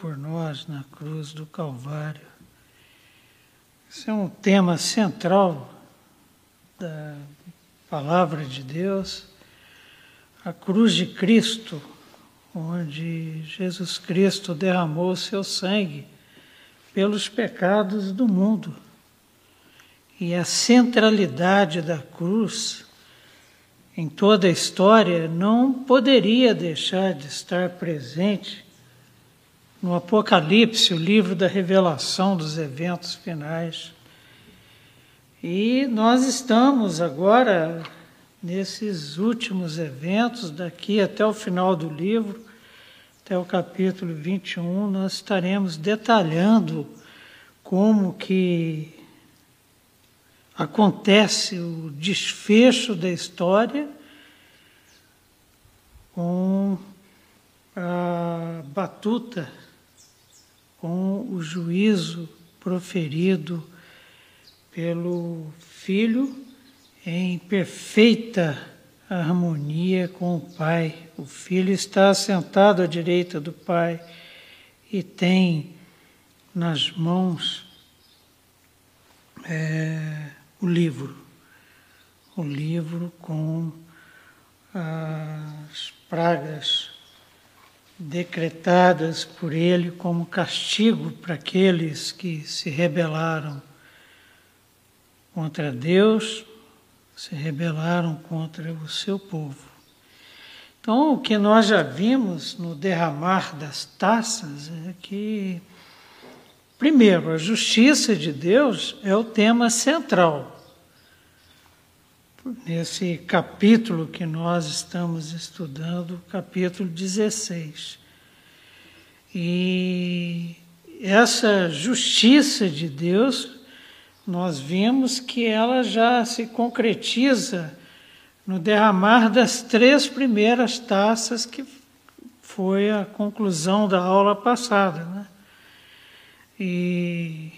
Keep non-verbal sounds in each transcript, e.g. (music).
por nós na cruz do Calvário. Esse é um tema central da palavra de Deus, a cruz de Cristo onde Jesus Cristo derramou seu sangue pelos pecados do mundo. E a centralidade da cruz em toda a história não poderia deixar de estar presente no Apocalipse, o livro da revelação dos eventos finais. E nós estamos agora nesses últimos eventos, daqui até o final do livro, até o capítulo 21, nós estaremos detalhando como que acontece o desfecho da história com a batuta, com o juízo proferido pelo Filho em perfeita harmonia com o Pai. O Filho está sentado à direita do Pai e tem nas mãos é, o livro, o livro com as pragas decretadas por ele como castigo para aqueles que se rebelaram contra Deus, se rebelaram contra o seu povo. Então, o que nós já vimos no derramar das taças é que, primeiro, a justiça de Deus é o tema central. Nesse capítulo que nós estamos estudando, capítulo 16. E essa justiça de Deus nós vimos que ela já se concretiza no derramar das três primeiras taças, que foi a conclusão da aula passada. Né? E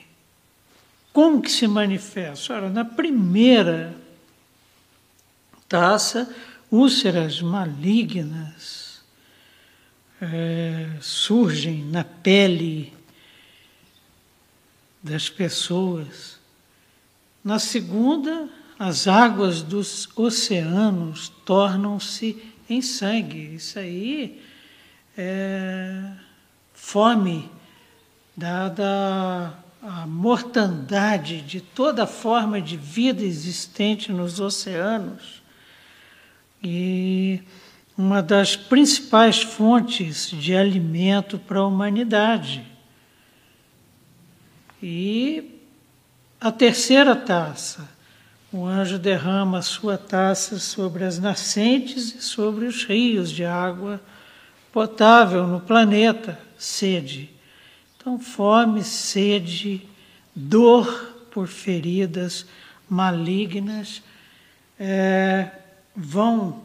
como que se manifesta? Ora, na primeira taça, úlceras malignas é, surgem na pele das pessoas. Na segunda, as águas dos oceanos tornam-se em sangue. Isso aí é fome dada a mortandade de toda forma de vida existente nos oceanos. E uma das principais fontes de alimento para a humanidade. E a terceira taça. O anjo derrama a sua taça sobre as nascentes e sobre os rios de água potável no planeta, sede. Então, fome, sede, dor por feridas malignas é, vão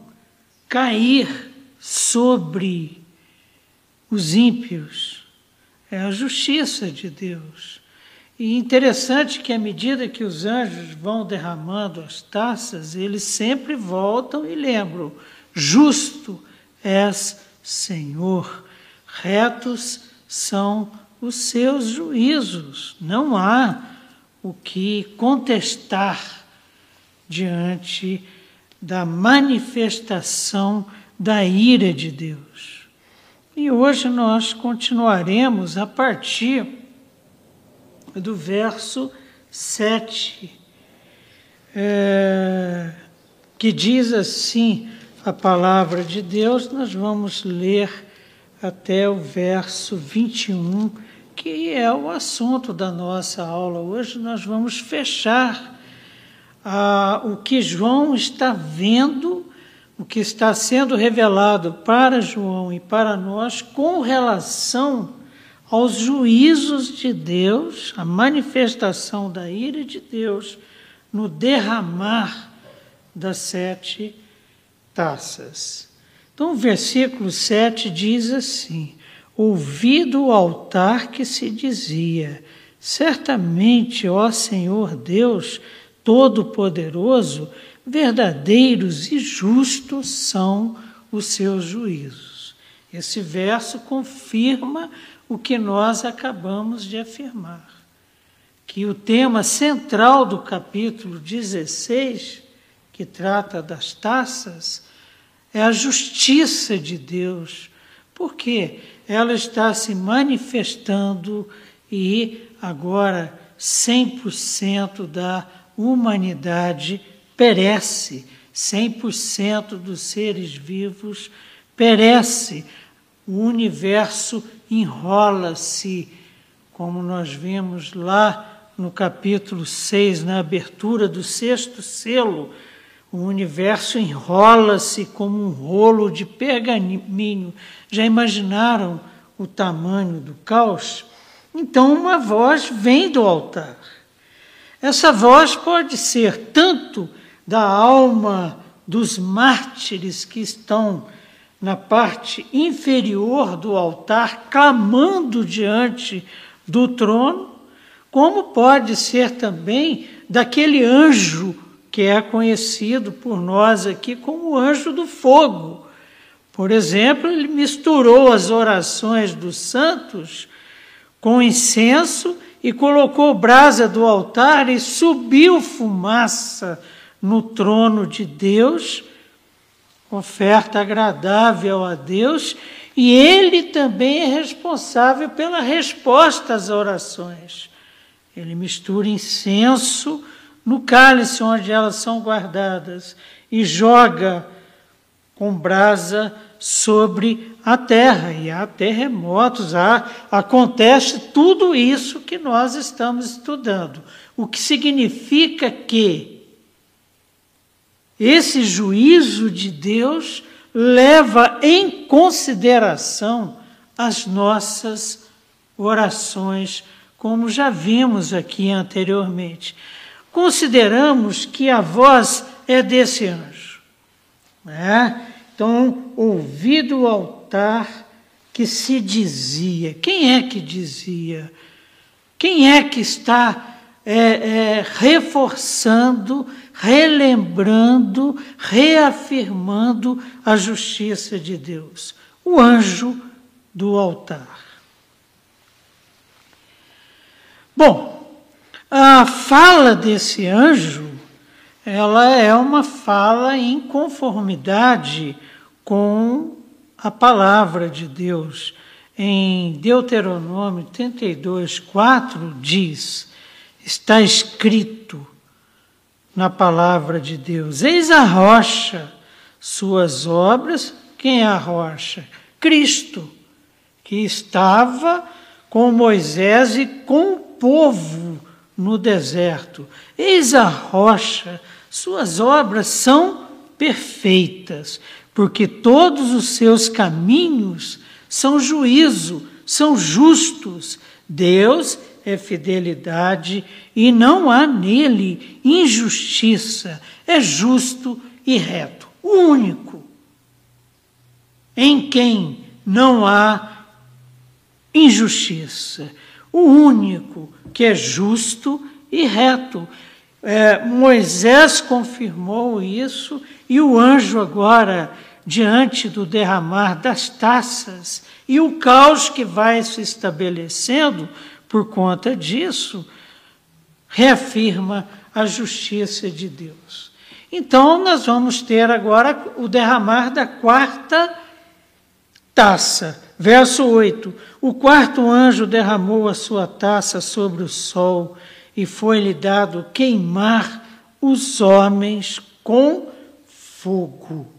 cair sobre os ímpios. É a justiça de Deus. E interessante que à medida que os anjos vão derramando as taças, eles sempre voltam e lembram: justo és Senhor, retos são os seus juízos. Não há o que contestar diante da manifestação da ira de Deus. E hoje nós continuaremos a partir do verso 7, é, que diz assim a palavra de Deus, nós vamos ler até o verso 21, que é o assunto da nossa aula. Hoje nós vamos fechar ah, o que João está vendo, o que está sendo revelado para João e para nós com relação aos juízos de Deus, a manifestação da ira de Deus no derramar das sete taças. Então, o versículo 7 diz assim: ouvi do altar que se dizia: Certamente, ó Senhor Deus Todo-Poderoso, verdadeiros e justos são os seus juízos. Esse verso confirma o que nós acabamos de afirmar, que o tema central do capítulo 16, que trata das taças, é a justiça de Deus, porque ela está se manifestando e agora 100% da humanidade perece, 100% dos seres vivos perece, o universo enrola-se, como nós vimos lá no capítulo 6, na abertura do sexto selo, o universo enrola-se como um rolo de pergaminho. Já imaginaram o tamanho do caos? Então, uma voz vem do altar. Essa voz pode ser tanto da alma dos mártires que estão na parte inferior do altar, clamando diante do trono, como pode ser também daquele anjo que é conhecido por nós aqui como o anjo do fogo. Por exemplo, ele misturou as orações dos santos com incenso e colocou brasa do altar e subiu fumaça no trono de Deus, oferta agradável a Deus, e ele também é responsável pela resposta às orações. Ele mistura incenso no cálice onde elas são guardadas e joga com brasa sobre a terra. E há terremotos, há, acontece tudo isso que nós estamos estudando. O que significa que esse juízo de Deus leva em consideração as nossas orações, como já vimos aqui anteriormente consideramos que a voz é desse anjo. Né? Então, ouvi do altar que se dizia. Quem é que dizia? Quem é que está é, é, reforçando, relembrando, reafirmando a justiça de Deus? O anjo do altar. Bom, a fala desse anjo, ela é uma fala em conformidade com a palavra de Deus. Em Deuteronômio 32, 4 diz: está escrito na palavra de Deus: Eis a rocha, suas obras. Quem é a rocha? Cristo, que estava com Moisés e com o povo no deserto. Eis a rocha, suas obras são perfeitas, porque todos os seus caminhos são juízo, são justos. Deus é fidelidade e não há nele injustiça, é justo e reto, o único em quem não há injustiça, o único que é justo e reto. É, Moisés confirmou isso e o anjo agora, diante do derramar das taças e o caos que vai se estabelecendo por conta disso, reafirma a justiça de Deus. Então, nós vamos ter agora o derramar da quarta taça. Verso 8: O quarto anjo derramou a sua taça sobre o sol e foi-lhe dado queimar os homens com fogo.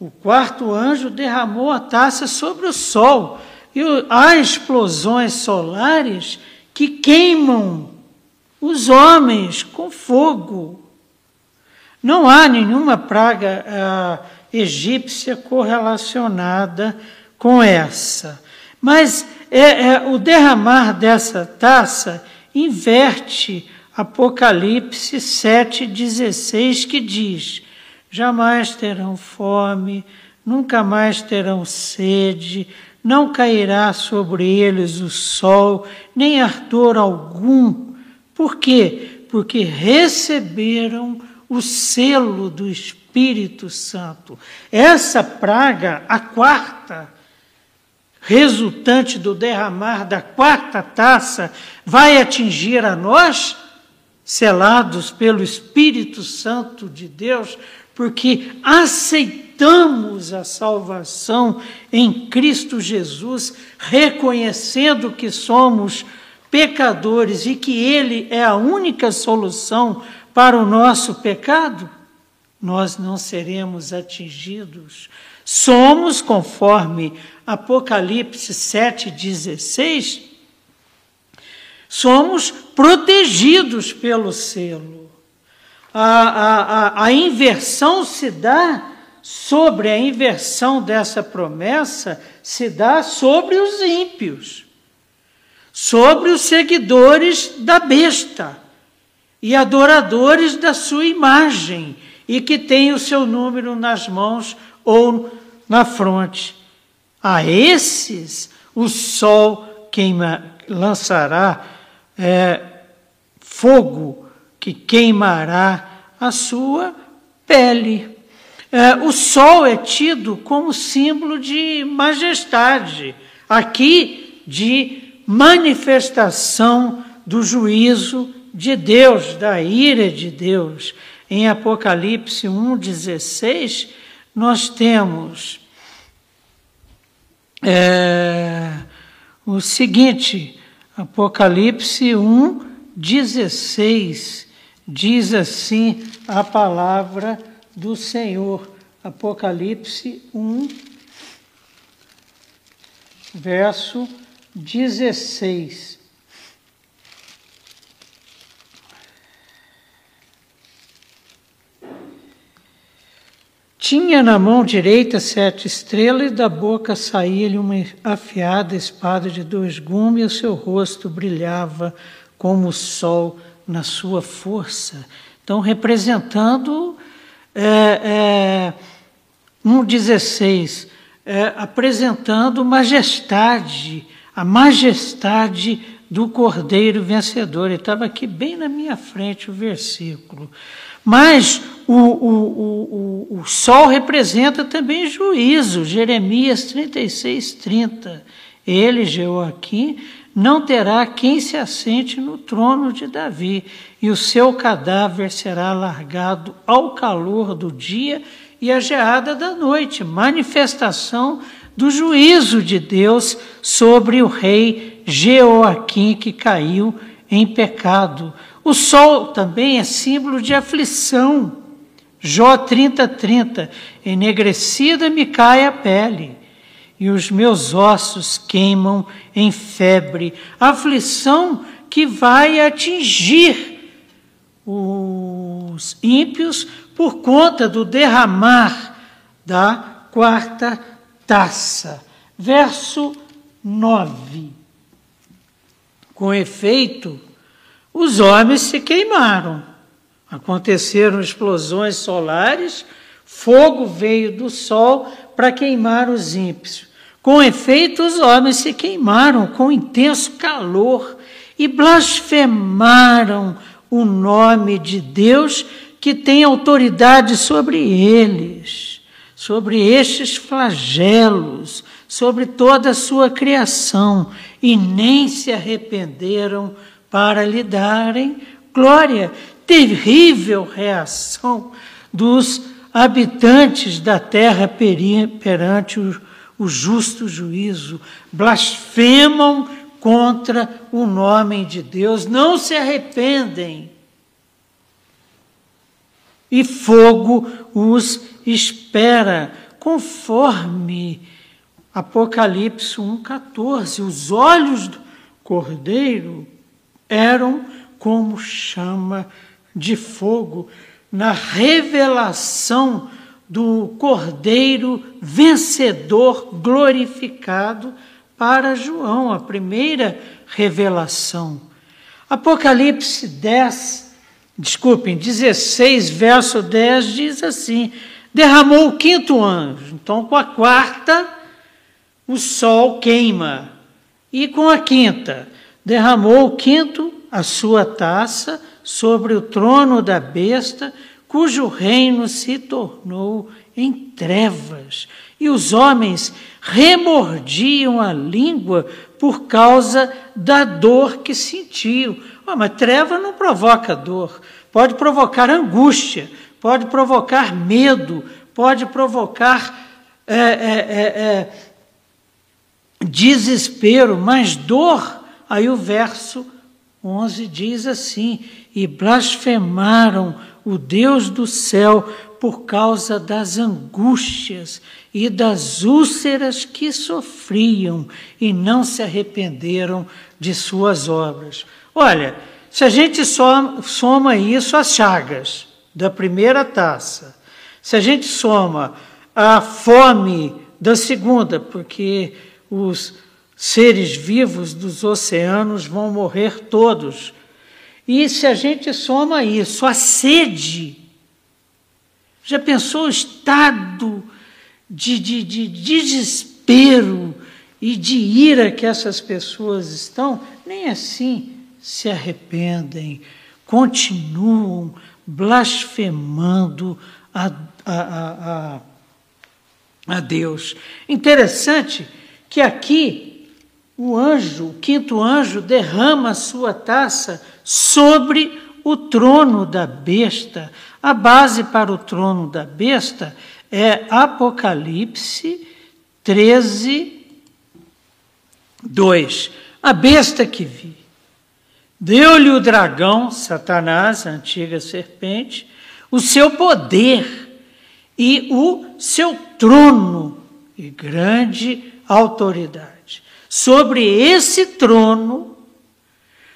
O quarto anjo derramou a taça sobre o sol e há explosões solares que queimam os homens com fogo. Não há nenhuma praga. Ah, egípcia correlacionada com essa. Mas é, é, o derramar dessa taça inverte Apocalipse 7,16, que diz: Jamais terão fome, nunca mais terão sede, não cairá sobre eles o sol, nem ardor algum. Por quê? Porque receberam o selo do Espírito Santo. Essa praga, a quarta, resultante do derramar da quarta taça, vai atingir a nós, selados pelo Espírito Santo de Deus, porque aceitamos a salvação em Cristo Jesus, reconhecendo que somos pecadores e que Ele é a única solução para o nosso pecado, nós não seremos atingidos. Somos, conforme Apocalipse 7,16, somos protegidos pelo selo. A, a, a, inversão se dá sobre a inversão dessa promessa, se dá sobre os ímpios, sobre os seguidores da besta e adoradores da sua imagem, e que têm o seu número nas mãos ou na fronte. A esses o sol queima, lançará é, fogo que queimará a sua pele. É, o sol é tido como símbolo de majestade, aqui de manifestação do juízo de Deus, da ira de Deus. Em Apocalipse 1,16, nós temos é, o seguinte, Apocalipse 1, 16, diz assim a palavra do Senhor. Apocalipse 1, verso 16. Tinha na mão direita sete estrelas, e da boca saía-lhe uma afiada espada de dois gumes, e o seu rosto brilhava como o sol na sua força. Então, representando é, é, 1,16, é, apresentando majestade, a majestade do Cordeiro vencedor. Ele estava aqui bem na minha frente o versículo. Mas o, o, o, o, sol representa também juízo, Jeremias 36, 30. Ele, Joaquim, não terá quem se assente no trono de Davi, e o seu cadáver será largado ao calor do dia e à geada da noite manifestação do juízo de Deus sobre o rei Jeoaquim que caiu em pecado. O sol também é símbolo de aflição. Jó 30, 30. Enegrecida me cai a pele, e os meus ossos queimam em febre. Aflição que vai atingir os ímpios por conta do derramar da quarta taça. Verso 9. Com efeito, os homens se queimaram. Aconteceram explosões solares, fogo veio do sol para queimar os ímpios. Com efeito, os homens se queimaram com intenso calor e blasfemaram o nome de Deus que tem autoridade sobre eles, sobre estes flagelos, sobre toda a sua criação, e nem se arrependeram para lhe darem glória. Terrível reação dos habitantes da terra perante o, o justo juízo. Blasfemam contra o nome de Deus, não se arrependem. E fogo os espera, conforme Apocalipse 1,14. Os olhos do cordeiro eram como chama de fogo na revelação do Cordeiro vencedor glorificado para João, a primeira revelação. Apocalipse 10, desculpem, 16, verso 10 diz assim: derramou o quinto anjo. Então, com a quarta, o sol queima. E com a quinta, derramou o quinto a sua taça sobre o trono da besta, cujo reino se tornou em trevas. E os homens remordiam a língua por causa da dor que sentiam. Oh, mas treva não provoca dor, pode provocar angústia, pode provocar medo, pode provocar é, é, é, é desespero, mas dor. Aí o verso 11 diz assim: E blasfemaram o Deus do céu por causa das angústias e das úlceras que sofriam e não se arrependeram de suas obras. Olha, se a gente soma, isso às chagas da primeira taça, se a gente soma a fome da segunda, porque os seres vivos dos oceanos vão morrer todos. E se a gente soma isso, a sede, já pensou o estado de, de, de desespero e de ira que essas pessoas estão? Nem assim se arrependem, continuam blasfemando a, a, a, a Deus. Interessante que aqui o anjo, o quinto anjo, derrama a sua taça sobre o trono da besta. A base para o trono da besta é Apocalipse 13, 2. A besta que vi. Deu-lhe o dragão, Satanás, a antiga serpente, o seu poder e o seu trono e grande autoridade. Sobre esse trono,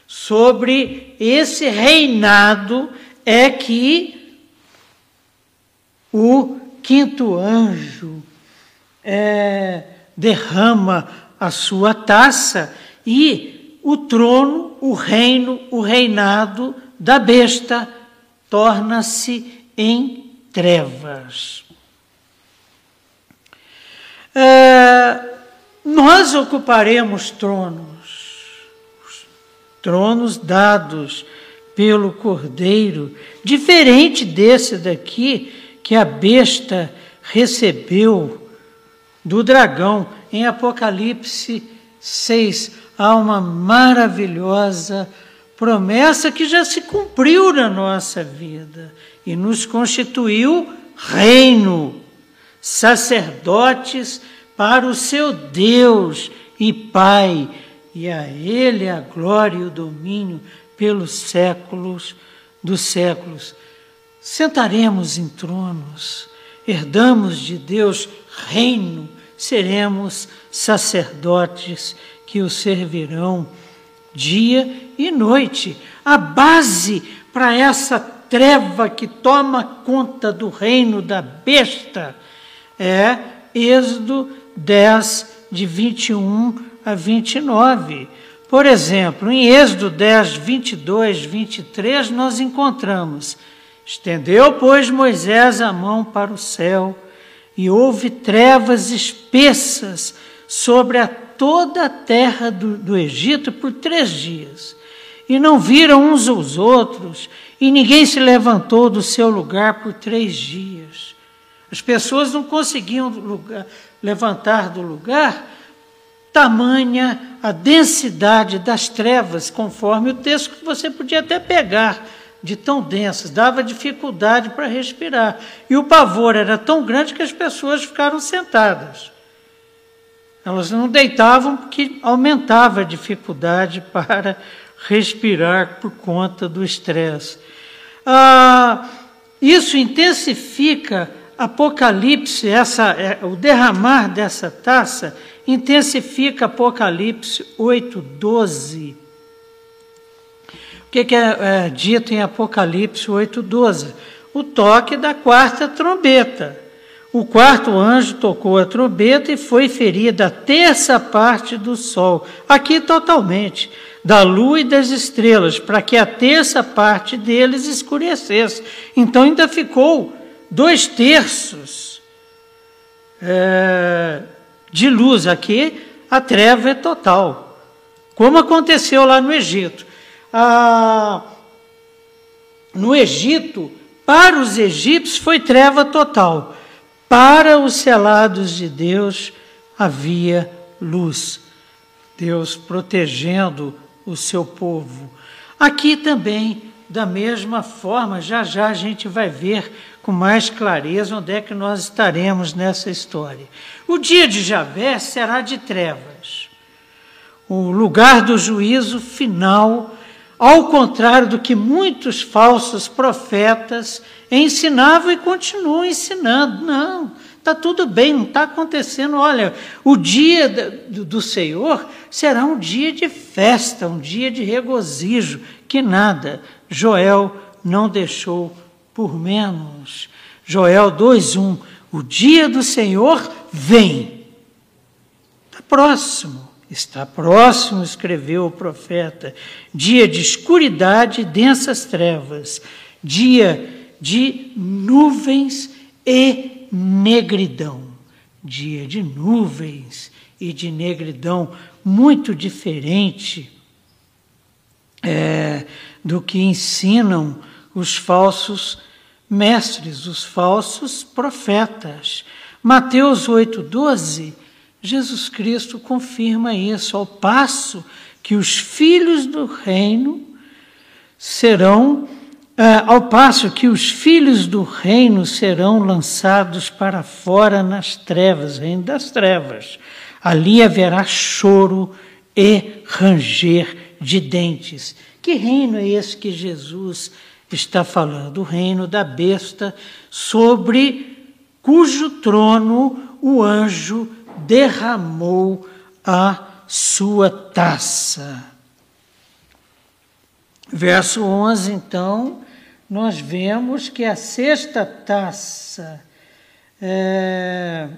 sobre esse reinado, é que o quinto anjo é, derrama a sua taça e o trono, o reino, o reinado da besta torna-se em trevas. É, nós ocuparemos tronos, tronos dados pelo Cordeiro, diferente desse daqui que a besta recebeu do dragão. Em Apocalipse 6, há uma maravilhosa promessa que já se cumpriu na nossa vida e nos constituiu reino, sacerdotes para o seu Deus e Pai, e a Ele a glória e o domínio pelos séculos dos séculos. Sentaremos em tronos, herdamos de Deus reino, seremos sacerdotes que o servirão dia e noite. A base para essa treva que toma conta do reino da besta é Êxodo 10, de 21 a 29. Por exemplo, em Êxodo 10, 22, 23, nós encontramos: Estendeu, pois, Moisés a mão para o céu, e houve trevas espessas sobre a toda a terra do, do Egito por três dias. E não viram uns aos outros, e ninguém se levantou do seu lugar por três dias. As pessoas não conseguiam lugar, levantar do lugar, tamanha a densidade das trevas, conforme o texto que você podia até pegar, de tão densas, dava dificuldade para respirar. E o pavor era tão grande que as pessoas ficaram sentadas. Elas não deitavam porque aumentava a dificuldade (laughs) para respirar por conta do estresse. Ah, isso intensifica Apocalipse, essa, é, o derramar dessa taça, intensifica Apocalipse 8,12. O que, que é, é dito em Apocalipse 8,12? O toque da quarta trombeta. O quarto anjo tocou a trombeta e foi ferida a terça parte do sol, aqui totalmente, da lua e das estrelas, para que a terça parte deles escurecesse. Então ainda ficou dois terços é, de luz. Aqui a treva é total, como aconteceu lá no Egito. No Egito, para os egípcios foi treva total, para os selados de Deus havia luz. Deus protegendo o seu povo. Aqui também, da mesma forma, já já a gente vai ver com mais clareza onde é que nós estaremos nessa história. O dia de Javé será de trevas, o lugar do juízo final, ao contrário do que muitos falsos profetas ensinavam e continuam ensinando. Não, Está tudo bem, não está acontecendo. Olha, o dia do, do Senhor será um dia de festa, um dia de regozijo, que nada Joel não deixou por menos. Joel 2,1: O dia do Senhor vem. Está próximo, está próximo, escreveu o profeta. Dia de escuridade e densas trevas, dia de nuvens e negridão, dia de nuvens e de negridão, muito diferente é, do que ensinam os falsos mestres, os falsos profetas. Mateus 8,12, Jesus Cristo confirma isso, ao passo que os filhos do reino serão ah, ao passo que os filhos do reino serão lançados para fora nas trevas, reino das trevas. Ali haverá choro e ranger de dentes. Que reino é esse que Jesus está falando? O reino da besta, sobre cujo trono o anjo derramou a sua taça. Verso 11, então, nós vemos que a sexta taça, é,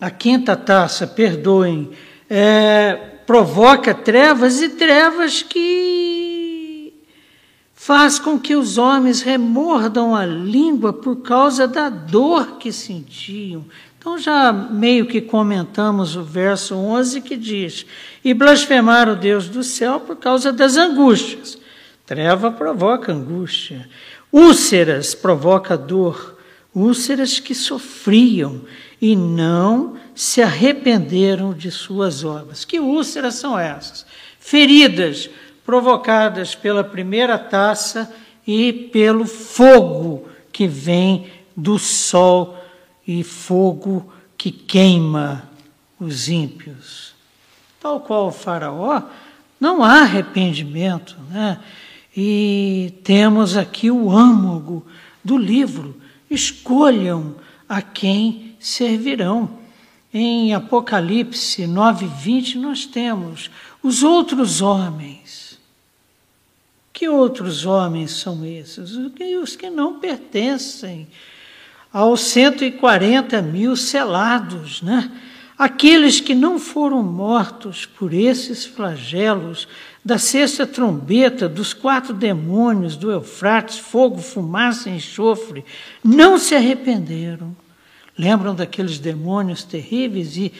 a quinta taça, perdoem, é, provoca trevas e trevas que faz com que os homens remordam a língua por causa da dor que sentiam. Então, já meio que comentamos o verso 11 que diz: E blasfemaram o Deus do céu por causa das angústias. Treva provoca angústia. Úlceras provoca dor. Úlceras que sofriam e não se arrependeram de suas obras. Que úlceras são essas? Feridas provocadas pela primeira taça e pelo fogo que vem do sol e fogo que queima os ímpios. Tal qual o Faraó, não há arrependimento, né? E temos aqui o âmago do livro. Escolham a quem servirão. Em Apocalipse 9:20 nós temos os outros homens. Que outros homens são esses? Os que não pertencem aos 140 mil selados, né? Aqueles que não foram mortos por esses flagelos da sexta trombeta, dos quatro demônios do Eufrates, fogo, fumaça e enxofre, não se arrependeram. Lembram daqueles demônios terríveis e,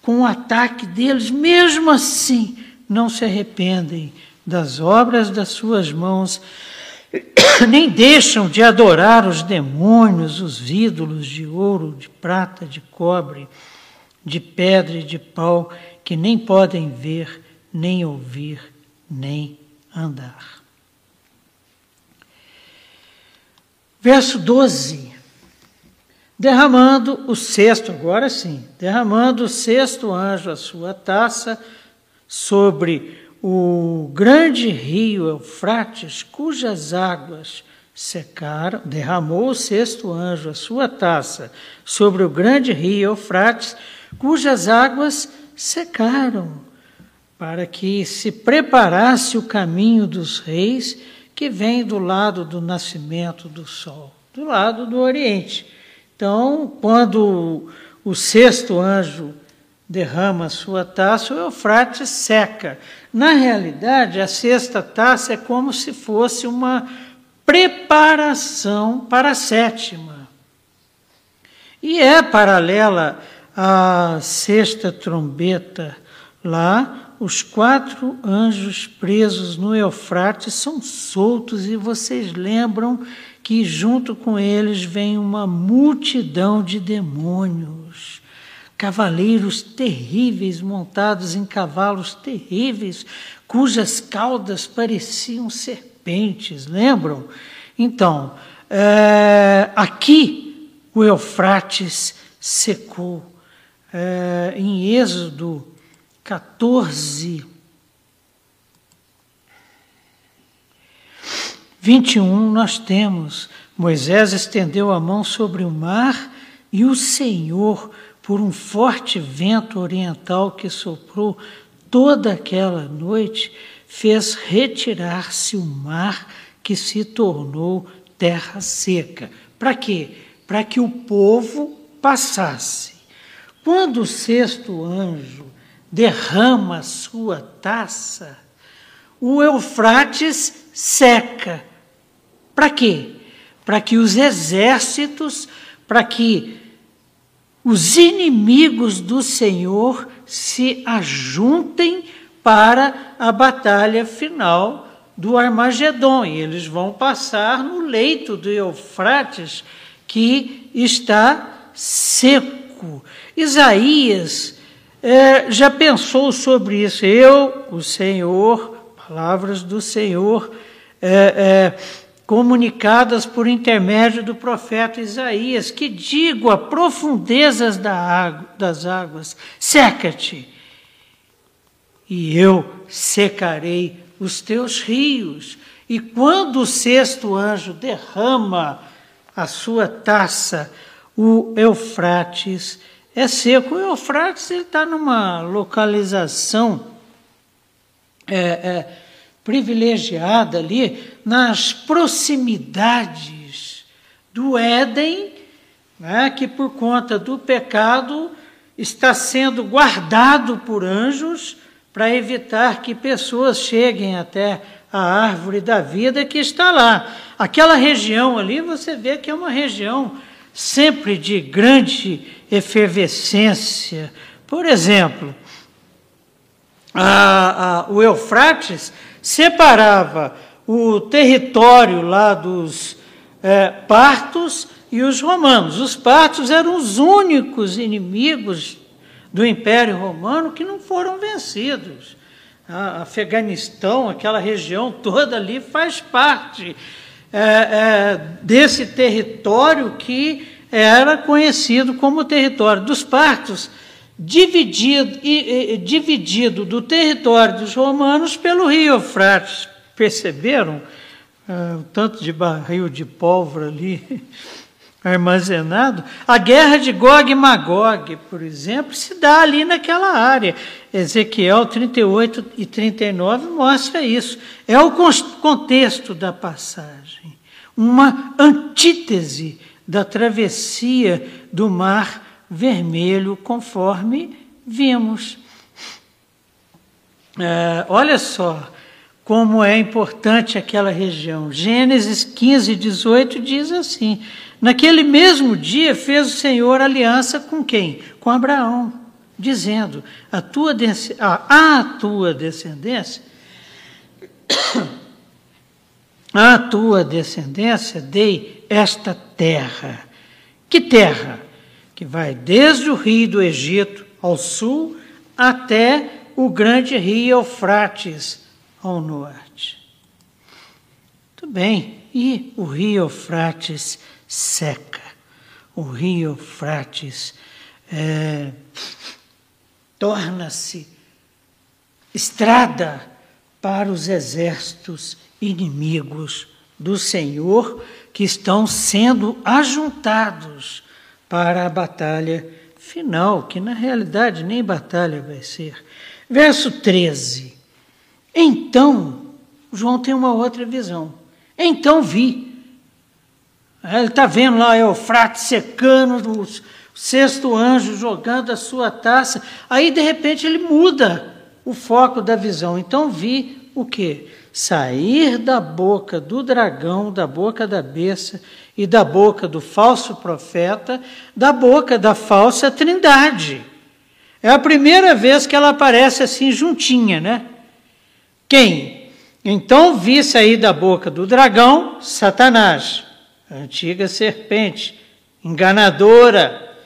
com o ataque deles, mesmo assim, não se arrependem das obras das suas mãos, (coughs) nem deixam de adorar os demônios, os ídolos de ouro, de prata, de cobre, de pedra e de pau, que nem podem ver, nem ouvir, nem andar. Verso 12. Derramando o sexto, agora sim, derramando o sexto anjo a sua taça sobre o grande rio Eufrates, cujas águas secaram, derramou o sexto anjo a sua taça sobre o grande rio Eufrates, cujas águas secaram para que se preparasse o caminho dos reis que vem do lado do nascimento do sol, do lado do Oriente. Então, quando o sexto anjo derrama sua taça, o Eufrates seca. Na realidade, a sexta taça é como se fosse uma preparação para a sétima. E é paralela à sexta trombeta. Lá, os quatro anjos presos no Eufrates são soltos, e vocês lembram que junto com eles vem uma multidão de demônios, cavaleiros terríveis montados em cavalos terríveis, cujas caudas pareciam serpentes, lembram? Então, é, aqui o Eufrates secou. É, em Êxodo 14, 21, nós temos: Moisés estendeu a mão sobre o mar e o Senhor, por um forte vento oriental que soprou toda aquela noite, fez retirar-se o mar que se tornou terra seca. Para quê? Para que o povo passasse. Quando o sexto anjo derrama sua taça, o Eufrates seca. Para quê? Para que os exércitos, para que os inimigos do Senhor se ajuntem para a batalha final do Armagedon. E eles vão passar no leito do Eufrates, que está seco. Isaías é, já pensou sobre isso. Eu, o Senhor, palavras do Senhor, é, é, comunicadas por intermédio do profeta Isaías, que digo a profundezas da água, das águas, seca-te, e eu secarei os teus rios. E quando o sexto anjo derrama a sua taça, o Eufrates é seco. O Eufrates está numa localização é, é, privilegiada ali, nas proximidades do Éden, né, que por conta do pecado está sendo guardado por anjos para evitar que pessoas cheguem até a árvore da vida que está lá. Aquela região ali, você vê que é uma região sempre de grande efervescência. Por exemplo, a, a, o Eufrates separava o território lá dos é, partos e os romanos. Os partos eram os únicos inimigos do Império Romano que não foram vencidos. A Afeganistão, aquela região toda ali, faz parte é, é, desse território que era conhecido como território dos partos, dividido, e, e, dividido do território dos romanos pelo rio Eufrates. Perceberam ah, o tanto de barril de pólvora ali? (laughs) armazenado. A guerra de Gog e Magog, por exemplo, se dá ali naquela área. Ezequiel 38 e 39 mostra isso. É o contexto da passagem. Uma antítese da travessia do Mar Vermelho, conforme vimos. É, olha só como é importante aquela região. Gênesis 15, 18 diz assim: Naquele mesmo dia fez o Senhor aliança com quem? Com Abraão, dizendo: a tua, a, a tua descendência, (coughs) a tua descendência dei esta terra. Que terra? Que vai desde o rio do Egito ao sul até o grande rio Eufrates ao norte. Tudo bem, e o rio Eufrates seca. O rio Eufrates é, torna-se estrada para os exércitos inimigos do Senhor que estão sendo ajuntados para a batalha final, que na realidade nem batalha vai ser. Verso 13. Então, João tem uma outra visão. Então vi é, ele está vendo lá Eufrates secando, o sexto anjo jogando a sua taça. Aí, de repente, ele muda o foco da visão. Então, vi o quê? sair da boca do dragão, da boca da besta e da boca do falso profeta, da boca da falsa trindade. É a primeira vez que ela aparece assim juntinha, né? Quem? Então vi sair da boca do dragão Satanás, antiga serpente, enganadora,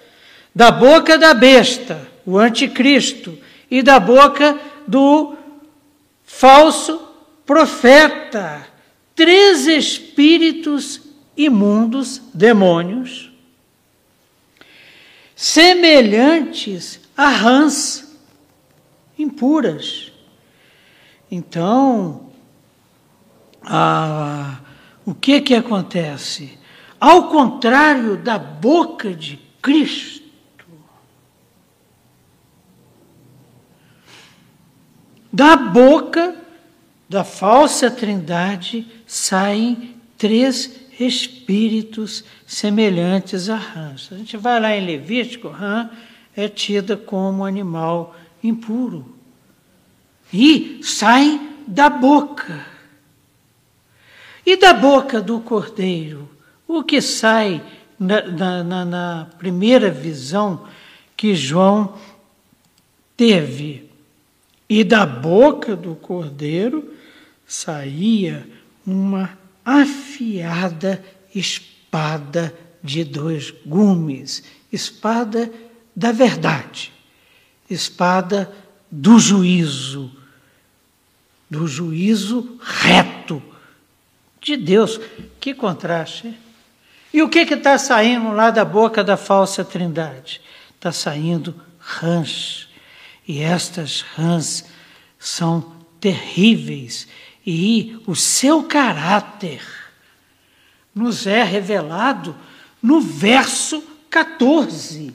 da boca da besta, o anticristo, e da boca do falso profeta. Três espíritos imundos, demônios, semelhantes a rãs impuras. Então, o que que acontece? Ao contrário da boca de Cristo, da boca da falsa trindade saem três espíritos semelhantes a rãs. A gente vai lá em Levítico, rã é tida como animal impuro. E saem da boca. E da boca do cordeiro, o que sai na, na, na primeira visão que João teve? E da boca do cordeiro saía uma afiada espada de dois gumes, espada da verdade, espada do juízo, do juízo reto de Deus. Que contraste! E o que está saindo lá da boca da falsa trindade? Está saindo rãs. E estas rãs são terríveis e o seu caráter nos é revelado no verso 14.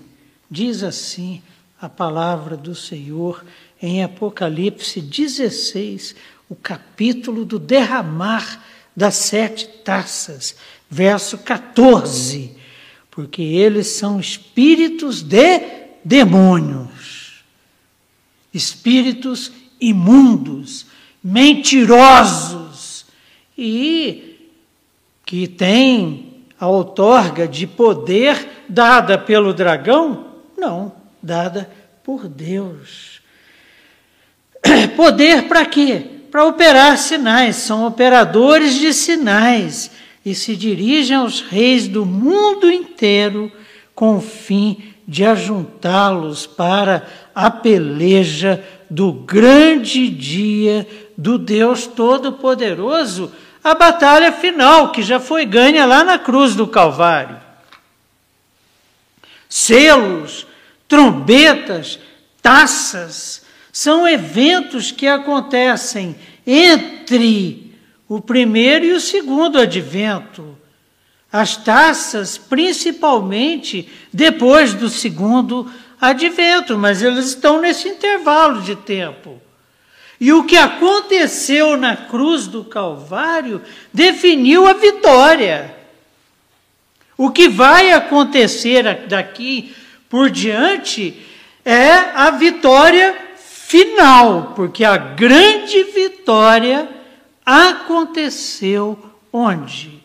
Diz assim a palavra do Senhor em Apocalipse 16, o capítulo do derramar das sete taças, verso 14. Porque eles são espíritos de demônios, espíritos imundos, mentirosos e que têm a outorga de poder dada pelo dragão? Não, dada por Deus. Poder para quê? Para operar sinais, são operadores de sinais e se dirigem aos reis do mundo inteiro com o fim de ajuntá-los para a peleja do grande dia do Deus Todo-Poderoso, a batalha final que já foi ganha lá na cruz do Calvário. Selos, trombetas, taças, são eventos que acontecem entre o primeiro e o segundo advento. As taças, principalmente depois do segundo advento, mas eles estão nesse intervalo de tempo. E o que aconteceu na cruz do Calvário definiu a vitória. O que vai acontecer daqui por diante é a vitória final, porque a grande vitória aconteceu onde?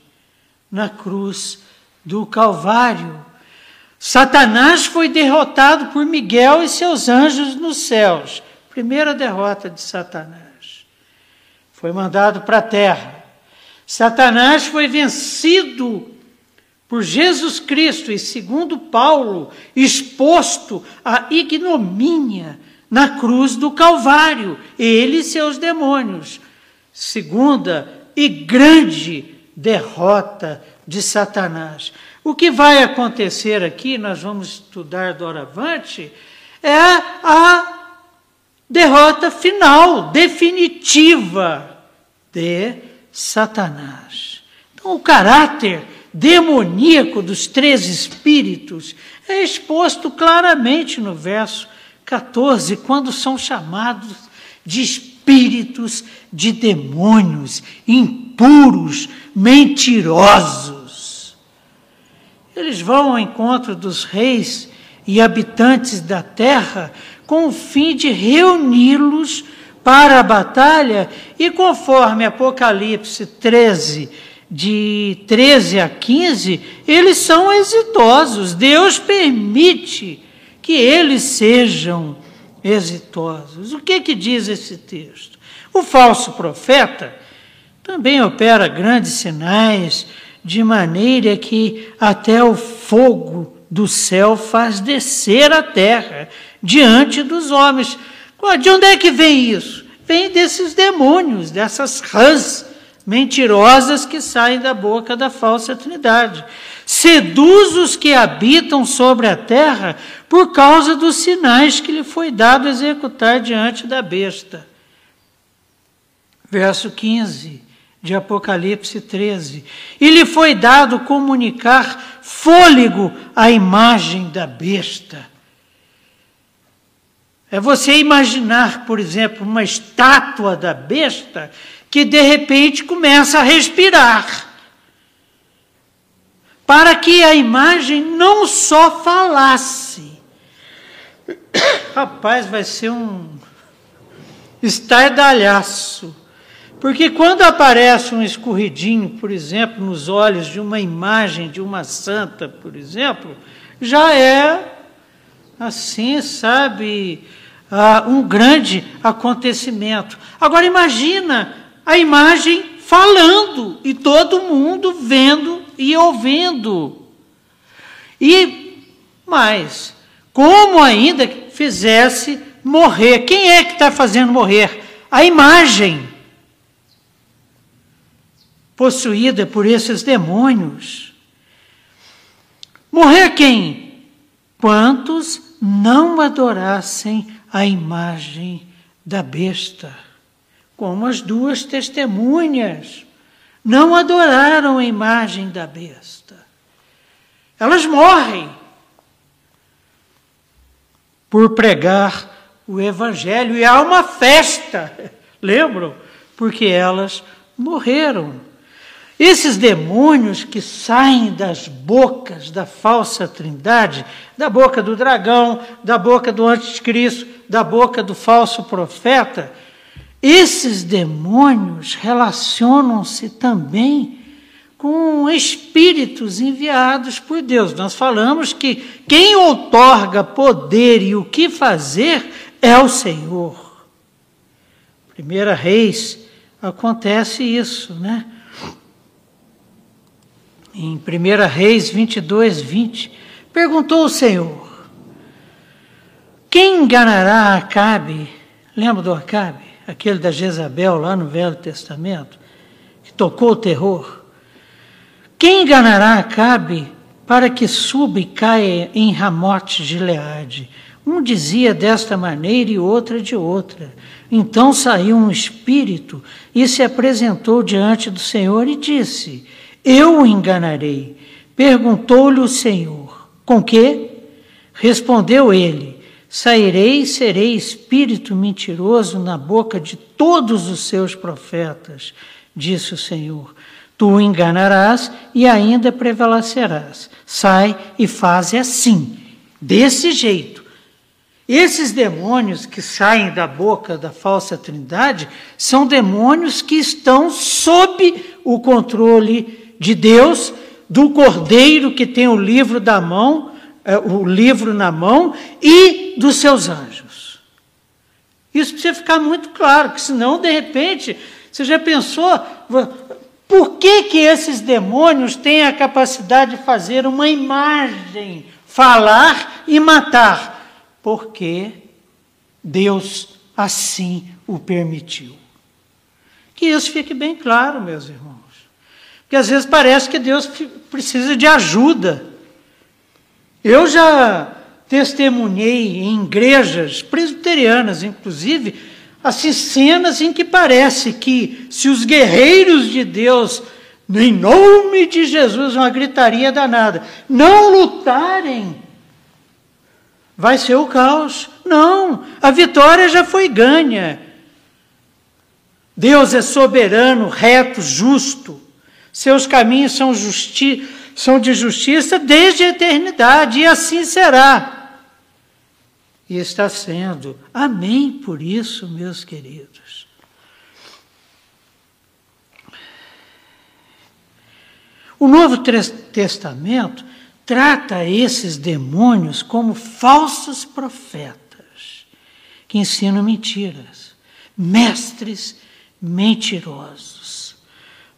Na cruz do Calvário. Satanás foi derrotado por Miguel e seus anjos nos céus. Primeira derrota de Satanás. Foi mandado para a terra. Satanás foi vencido por Jesus Cristo e, segundo Paulo, exposto à ignomínia na cruz do Calvário, ele e seus demônios. Segunda e grande derrota de Satanás. O que vai acontecer aqui, nós vamos estudar doravante, é a derrota final, definitiva de Satanás. Então, o caráter demoníaco dos três espíritos é exposto claramente no verso 14, quando são chamados de espíritos de demônios, impuros, mentirosos. Eles vão ao encontro dos reis e habitantes da terra com o fim de reuni-los para a batalha, e conforme Apocalipse 13, de 13 a 15, eles são exitosos. Deus permite que eles sejam exitosos. O que, que diz esse texto? O falso profeta também opera grandes sinais, de maneira que até o fogo do céu faz descer a terra diante dos homens. De onde é que vem isso? Vem desses demônios, dessas rãs mentirosas que saem da boca da falsa trindade. Seduz os que habitam sobre a terra por causa dos sinais que lhe foi dado executar diante da besta. Verso 15 de Apocalipse 13. E lhe foi dado comunicar fôlego à imagem da besta. É você imaginar, por exemplo, uma estátua da besta que de repente começa a respirar. Para que a imagem não só falasse. Rapaz, vai ser um estardalhaço. Porque quando aparece um escorridinho, por exemplo, nos olhos de uma imagem de uma santa, por exemplo, já é assim, sabe, um grande acontecimento. Agora imagina a imagem falando e todo mundo vendo e ouvindo. E mais, como ainda fizesse morrer. Quem é que está fazendo morrer? A imagem possuída por esses demônios. Morrer quem? Quantos não adorassem a imagem da besta como as duas testemunhas, não adoraram a imagem da besta. Elas morrem por pregar o Evangelho e há uma festa, (laughs) lembram? Porque elas morreram. Esses demônios que saem das bocas da falsa trindade, da boca do dragão, da boca do anticristo, da boca do falso profeta, esses demônios relacionam-se também com espíritos enviados por Deus. Nós falamos que quem outorga poder e o que fazer é o Senhor. Primeira Reis acontece isso, né? Em 1 Reis 22, 20, perguntou o Senhor: Quem enganará Acabe? Lembra do Acabe? aquele da Jezabel lá no Velho Testamento, que tocou o terror. Quem enganará Acabe para que suba e caia em Ramote de Leade? Um dizia desta maneira e outra de outra. Então saiu um espírito e se apresentou diante do Senhor e disse: Eu o enganarei. Perguntou-lhe o Senhor: Com que? Respondeu ele: Sairei e serei espírito mentiroso na boca de todos os seus profetas, disse o Senhor. Tu o enganarás e ainda prevalecerás. Sai e faz assim, desse jeito. Esses demônios que saem da boca da falsa trindade são demônios que estão sob o controle de Deus, do cordeiro que tem o livro da mão, é, o livro na mão e dos seus anjos. Isso precisa ficar muito claro, que senão, de repente, você já pensou por que, que esses demônios têm a capacidade de fazer uma imagem, falar e matar? Porque Deus assim o permitiu. Que isso fique bem claro, meus irmãos. Porque às vezes parece que Deus precisa de ajuda. Eu já testemunhei em igrejas presbiterianas, inclusive, assim, cenas em que parece que se os guerreiros de Deus, em nome de Jesus, uma gritaria danada, não lutarem, vai ser o caos. Não, a vitória já foi ganha. Deus é soberano, reto, justo. Seus caminhos são justiça são de justiça desde a eternidade, e assim será. E está sendo. Amém por isso, meus queridos. O Novo Testamento trata esses demônios como falsos profetas que ensinam mentiras, mestres mentirosos.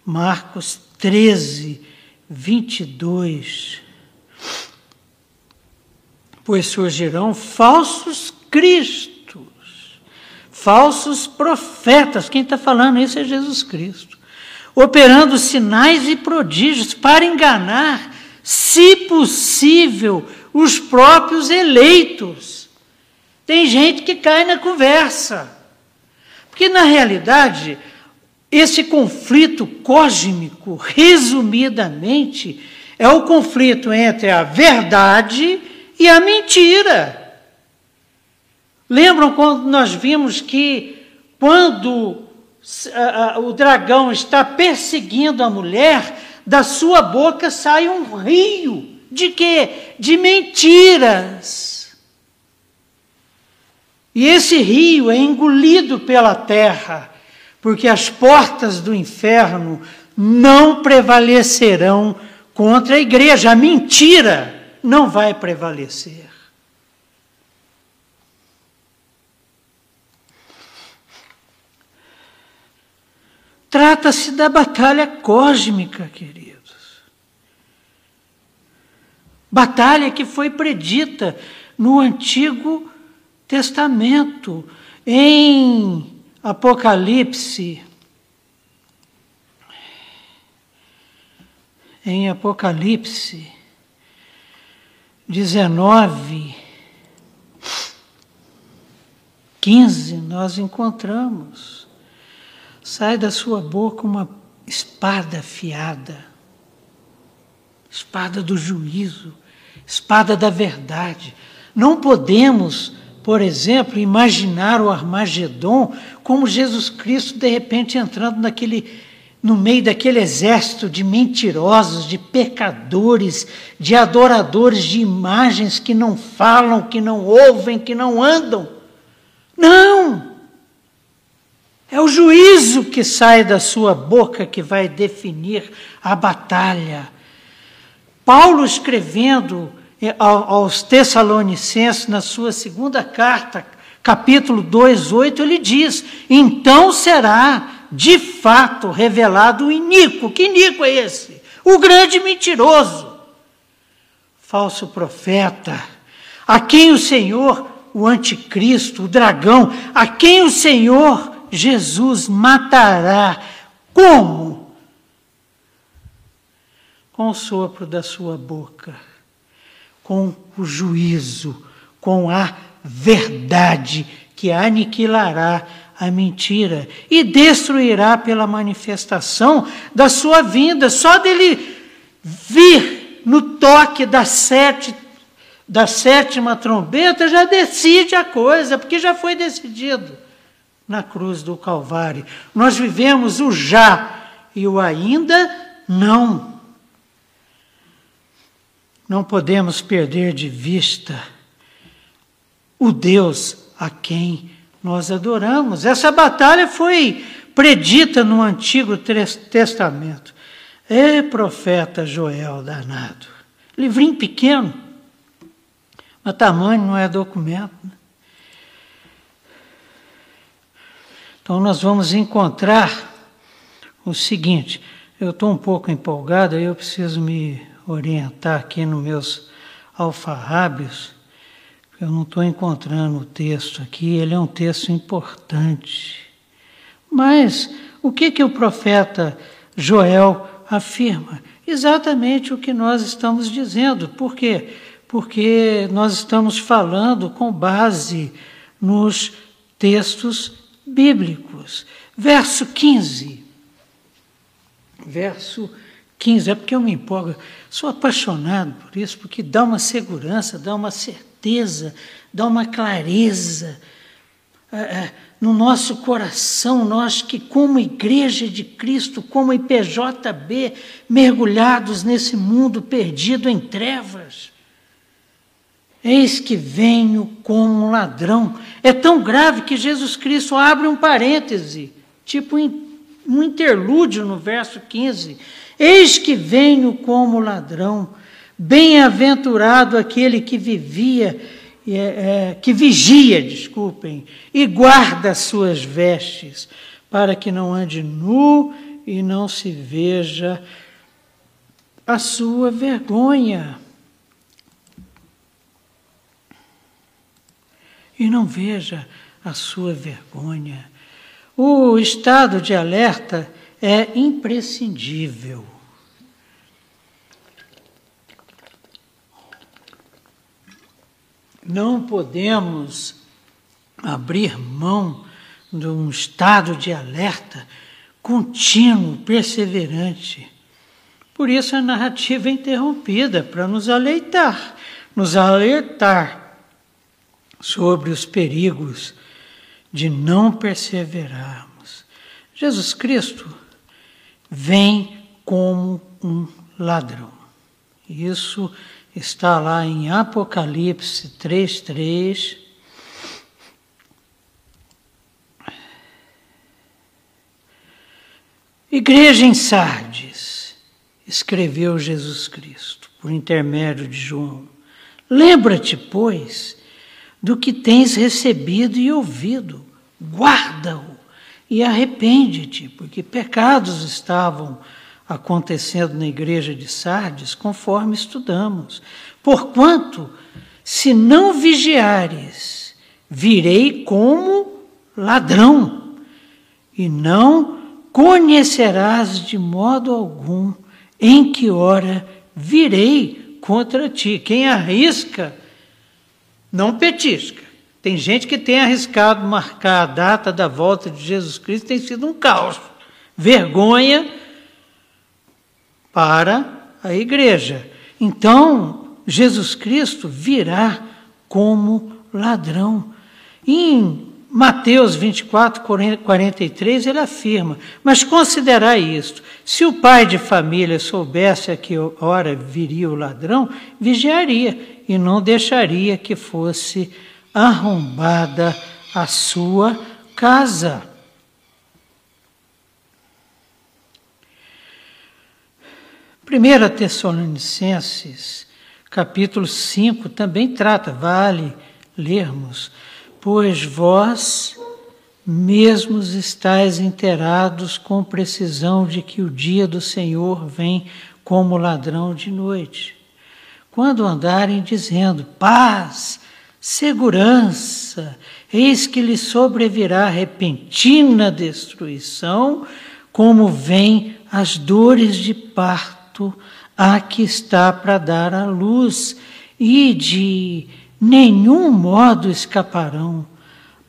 Marcos 13, 22. Pois surgirão falsos cristos, falsos profetas. Quem está falando isso é Jesus Cristo operando sinais e prodígios para enganar, se possível, os próprios eleitos. Tem gente que cai na conversa. Porque, na realidade, esse conflito cósmico, resumidamente, é o conflito entre a verdade e a mentira. Lembram quando nós vimos que, quando o dragão está perseguindo a mulher, da sua boca sai um rio. De quê? De mentiras. E esse rio é engolido pela terra, porque as portas do inferno não prevalecerão contra a igreja. A mentira não vai prevalecer. Trata-se da batalha cósmica, queridos. Batalha que foi predita no Antigo Testamento, em Apocalipse. Em Apocalipse 19, 15, nós encontramos sai da sua boca uma espada afiada, espada do juízo, espada da verdade. Não podemos, por exemplo, imaginar o Armagedon como Jesus Cristo de repente entrando naquele no meio daquele exército de mentirosos, de pecadores, de adoradores de imagens que não falam, que não ouvem, que não andam. Não! É o juízo que sai da sua boca que vai definir a batalha. Paulo escrevendo aos Tessalonicenses, na sua segunda carta, capítulo 2, 8, ele diz: Então será de fato revelado o iníquo. Que iníquo é esse? O grande mentiroso, falso profeta, a quem o Senhor, o anticristo, o dragão, a quem o Senhor Jesus matará. Como? Com o sopro da sua boca, com o juízo, com a verdade que aniquilará a mentira e destruirá pela manifestação da sua vinda. Só dele vir no toque da, sete, da sétima trombeta já decide a coisa, porque já foi decidido na cruz do Calvário. Nós vivemos o já e o ainda não. Não podemos perder de vista o Deus a quem nós adoramos. Essa batalha foi predita no Antigo Testamento. É profeta Joel danado. Livrinho pequeno, mas tamanho não é documento. Né? Então, nós vamos encontrar o seguinte: eu estou um pouco empolgado, eu preciso me orientar aqui nos meus alfarrábios, eu não estou encontrando o texto aqui, ele é um texto importante. Mas o que, que o profeta Joel afirma? Exatamente o que nós estamos dizendo. Por quê? Porque nós estamos falando com base nos textos bíblicos. Verso 15. Verso 15. É porque eu me empolgo. Sou apaixonado por isso, porque dá uma segurança, dá uma certeza, dá uma clareza. É, é, no nosso coração, nós que, como Igreja de Cristo, como IPJB, mergulhados nesse mundo perdido em trevas, Eis que venho como um ladrão. É tão grave que Jesus Cristo abre um parêntese, tipo um interlúdio no verso 15. Eis que venho como ladrão. Bem-aventurado aquele que vivia, é, é, que vigia, desculpem, e guarda as suas vestes, para que não ande nu e não se veja a sua vergonha. E não veja a sua vergonha. O estado de alerta é imprescindível. Não podemos abrir mão de um estado de alerta contínuo, perseverante. Por isso a narrativa é interrompida, para nos aleitar, nos alertar sobre os perigos de não perseverarmos. Jesus Cristo vem como um ladrão. Isso está lá em Apocalipse 3:3. Igreja em Sardes, escreveu Jesus Cristo por intermédio de João. Lembra-te, pois, do que tens recebido e ouvido, guarda-o e arrepende-te, porque pecados estavam acontecendo na igreja de Sardes, conforme estudamos. Porquanto, se não vigiares, virei como ladrão, e não conhecerás de modo algum em que hora virei contra ti. Quem arrisca, não petisca. Tem gente que tem arriscado marcar a data da volta de Jesus Cristo, tem sido um caos. Vergonha para a igreja. Então, Jesus Cristo virá como ladrão. Em Mateus 24, 43, ele afirma: Mas considerai isto: se o pai de família soubesse a que hora viria o ladrão, vigiaria e não deixaria que fosse arrombada a sua casa. 1 Tessalonicenses, capítulo 5, também trata, vale lermos, pois vós mesmos estáis inteirados com precisão de que o dia do Senhor vem como ladrão de noite. Quando andarem dizendo paz, segurança, eis que lhe sobrevirá repentina destruição, como vem as dores de parto a que está para dar a luz, e de nenhum modo escaparão.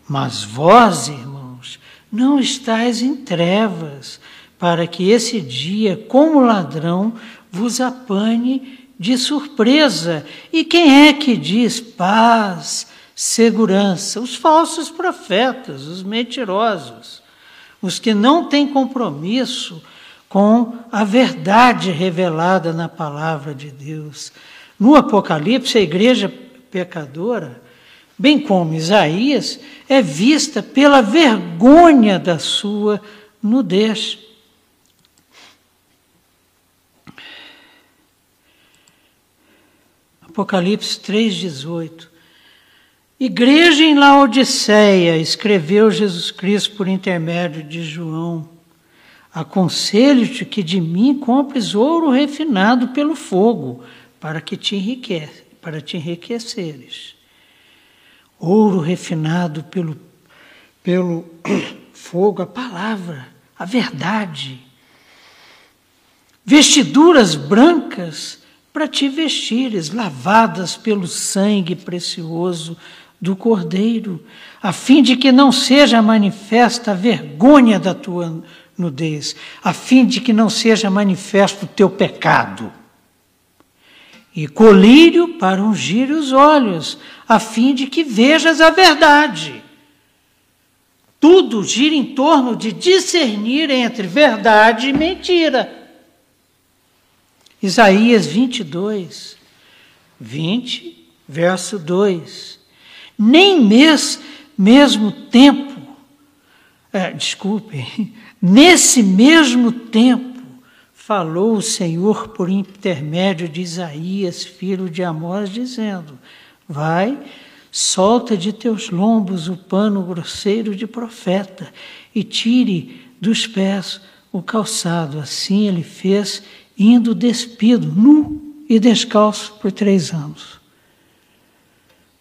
Mas vós, irmãos, não estáis em trevas, para que esse dia, como ladrão, vos apanhe de surpresa. E quem é que diz paz, segurança? Os falsos profetas, os mentirosos, os que não têm compromisso com a verdade revelada na palavra de Deus. No Apocalipse, a igreja pecadora, bem como Isaías, é vista pela vergonha da sua nudez. Apocalipse 3,18. Igreja em Laodiceia, escreveu Jesus Cristo por intermédio de João. Aconselho-te que de mim compres ouro refinado pelo fogo, para que te enriquece, para te enriqueceres. Ouro refinado pelo, pelo (coughs) fogo, a palavra, a verdade. Vestiduras brancas para te vestires, lavadas pelo sangue precioso do Cordeiro, a fim de que não seja manifesta a vergonha da tua nudez, a fim de que não seja manifesto o teu pecado. E colírio para ungir os olhos, a fim de que vejas a verdade. Tudo gira em torno de discernir entre verdade e mentira. Isaías 22, 20, Verso 2: Nem mes, mesmo tempo, é, desculpe, (laughs) nesse mesmo tempo, falou o Senhor por intermédio de Isaías, filho de Amós, dizendo: Vai, solta de teus lombos o pano grosseiro de profeta e tire dos pés o calçado. Assim ele fez, indo despido, nu e descalço por três anos.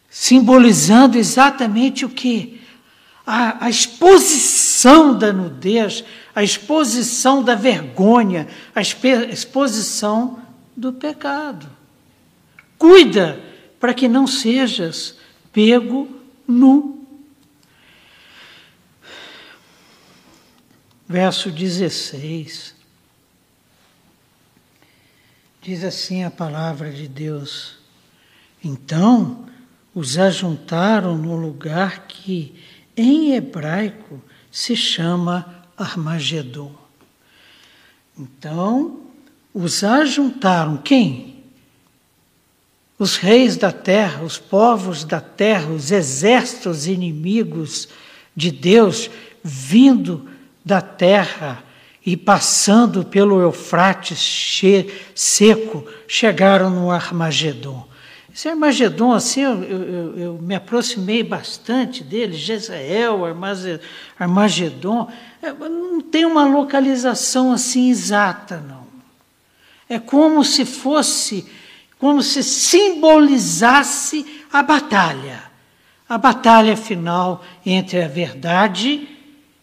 Simbolizando exatamente o que? A, a, exposição da nudez, a exposição da vergonha, a exposição do pecado. Cuida para que não sejas pego nu. Verso 16. Diz assim a palavra de Deus: Então os ajuntaram no lugar que em hebraico se chama Armagedon. Então, os ajuntaram quem? Os reis da terra, os povos da terra, os exércitos inimigos de Deus vindo da terra e passando pelo Eufrates seco, chegaram no Armagedon. Esse Armagedon, assim, eu, eu, eu me aproximei bastante dele, Jezreel, Armagedon, é, não tem uma localização assim exata, não. É como se fosse, como se simbolizasse a batalha, a batalha final entre a verdade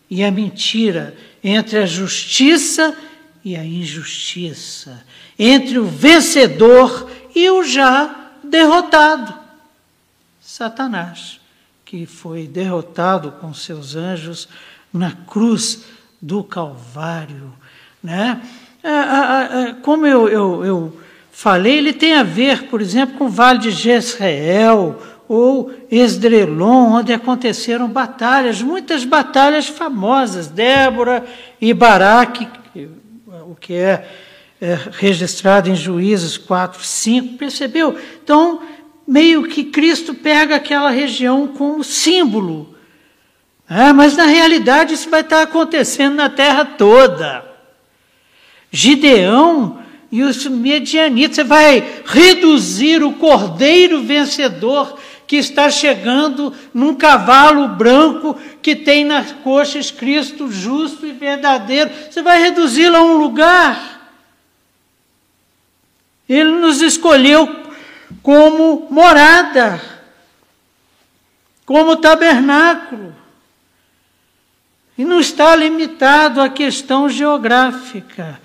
e a mentira, entre a justiça e a injustiça, entre o vencedor e o já derrotado, Satanás, que foi derrotado com seus anjos na cruz do Calvário. Né? É, é, é, como eu, eu, eu falei, ele tem a ver, por exemplo, com o Vale de Jezreel, ou Esdrelon, onde aconteceram batalhas, muitas batalhas famosas, Débora e Baraque, o que é, é registrado em Juízes 4, 5, percebeu? Então, meio que Cristo pega aquela região como símbolo, é, mas na realidade isso vai estar acontecendo na terra toda. Gideão e os medianitas, você vai reduzir o cordeiro vencedor que está chegando num cavalo branco que tem nas coxas Cristo justo e verdadeiro. Você vai reduzi-lo a um lugar. Ele nos escolheu como morada, como tabernáculo. E não está limitado à questão geográfica.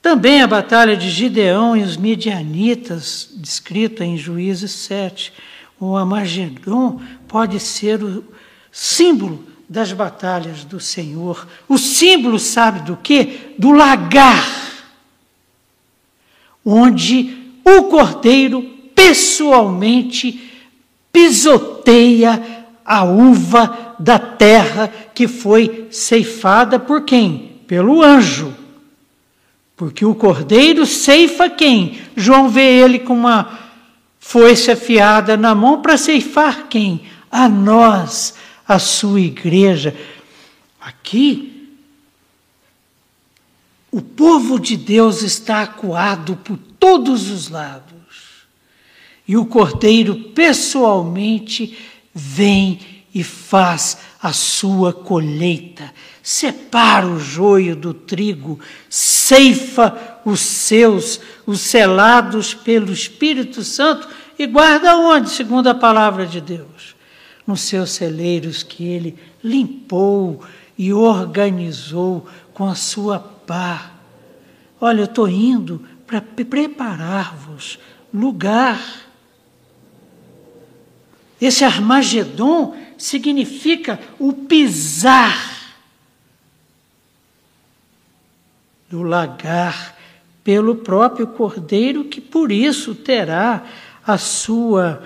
Também a batalha de Gideão e os midianitas, descrita em Juízes 7 o Amagedon pode ser o símbolo das batalhas do Senhor. O símbolo, sabe do que? Do lagar, onde o cordeiro pessoalmente pisoteia a uva da terra que foi ceifada por quem? Pelo anjo. Porque o cordeiro ceifa quem? João vê ele com uma foi-se afiada na mão para ceifar quem? A nós, a sua igreja. Aqui, o povo de Deus está acuado por todos os lados. E o cordeiro pessoalmente vem e faz a sua colheita, separa o joio do trigo, ceifa os seus, os selados pelo Espírito Santo, e guarda onde, segundo a palavra de Deus? Nos seus celeiros que ele limpou e organizou com a sua pá. Olha, eu estou indo para preparar-vos lugar. Esse Armagedon significa o pisar do lagar pelo próprio cordeiro, que por isso terá a sua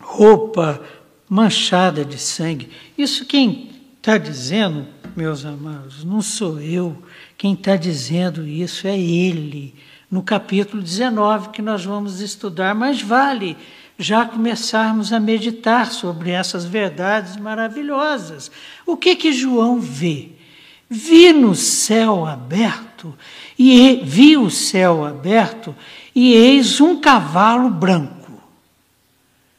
roupa manchada de sangue. Isso quem está dizendo, meus amados, não sou eu. Quem está dizendo isso é Ele, no capítulo 19 que nós vamos estudar, mas vale já começarmos a meditar sobre essas verdades maravilhosas. O que que João vê? Vi no céu aberto e vi o céu aberto e eis um cavalo branco,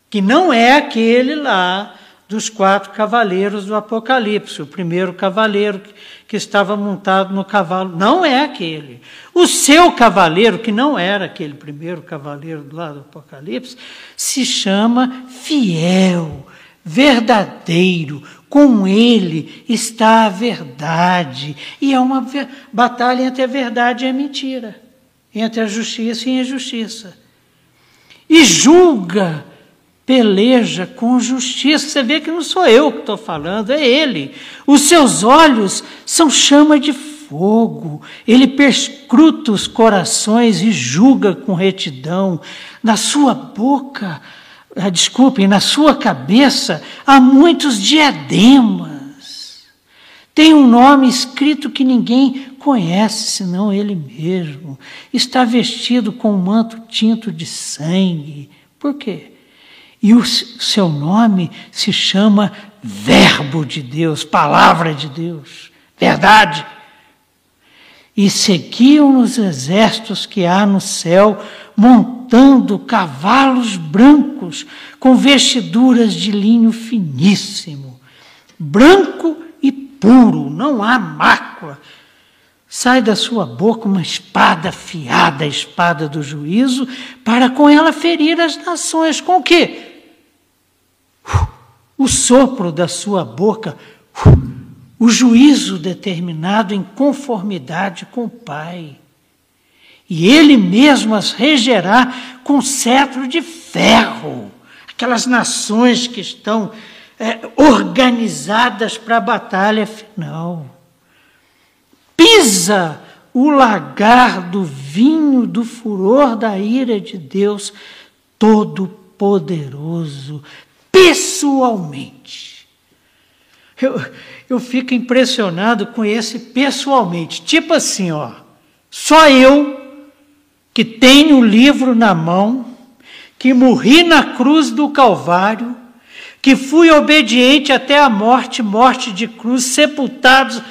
que não é aquele lá dos quatro cavaleiros do Apocalipse. O primeiro cavaleiro que estava montado no cavalo não é aquele. O seu cavaleiro, que não era aquele primeiro cavaleiro lado do Apocalipse, se chama fiel, verdadeiro. Com ele está a verdade. E é uma batalha entre a verdade e a mentira, entre a justiça e a injustiça. E julga peleja com justiça. Você vê que não sou eu que estou falando, é ele. Os seus olhos são chama de fogo. Ele perscruta os corações e julga com retidão. Na sua boca, ah, desculpem, na sua cabeça há muitos diademas. Tem um nome escrito que ninguém conhece senão ele mesmo. Está vestido com um manto tinto de sangue. Por quê? E o seu nome se chama Verbo de Deus, Palavra de Deus, Verdade. E seguiam os exércitos que há no céu, montando cavalos brancos, com vestiduras de linho finíssimo, branco e puro, não há mácula. Sai da sua boca uma espada afiada, a espada do juízo, para com ela ferir as nações. Com o quê? o sopro da sua boca, o juízo determinado em conformidade com o Pai. E ele mesmo as regerá com cetro de ferro. Aquelas nações que estão é, organizadas para a batalha final. Pisa o lagar do vinho do furor da ira de Deus Todo-Poderoso pessoalmente. Eu, eu fico impressionado com esse pessoalmente. Tipo assim, ó, só eu que tenho o livro na mão, que morri na cruz do Calvário, que fui obediente até a morte, morte de cruz, sepultado,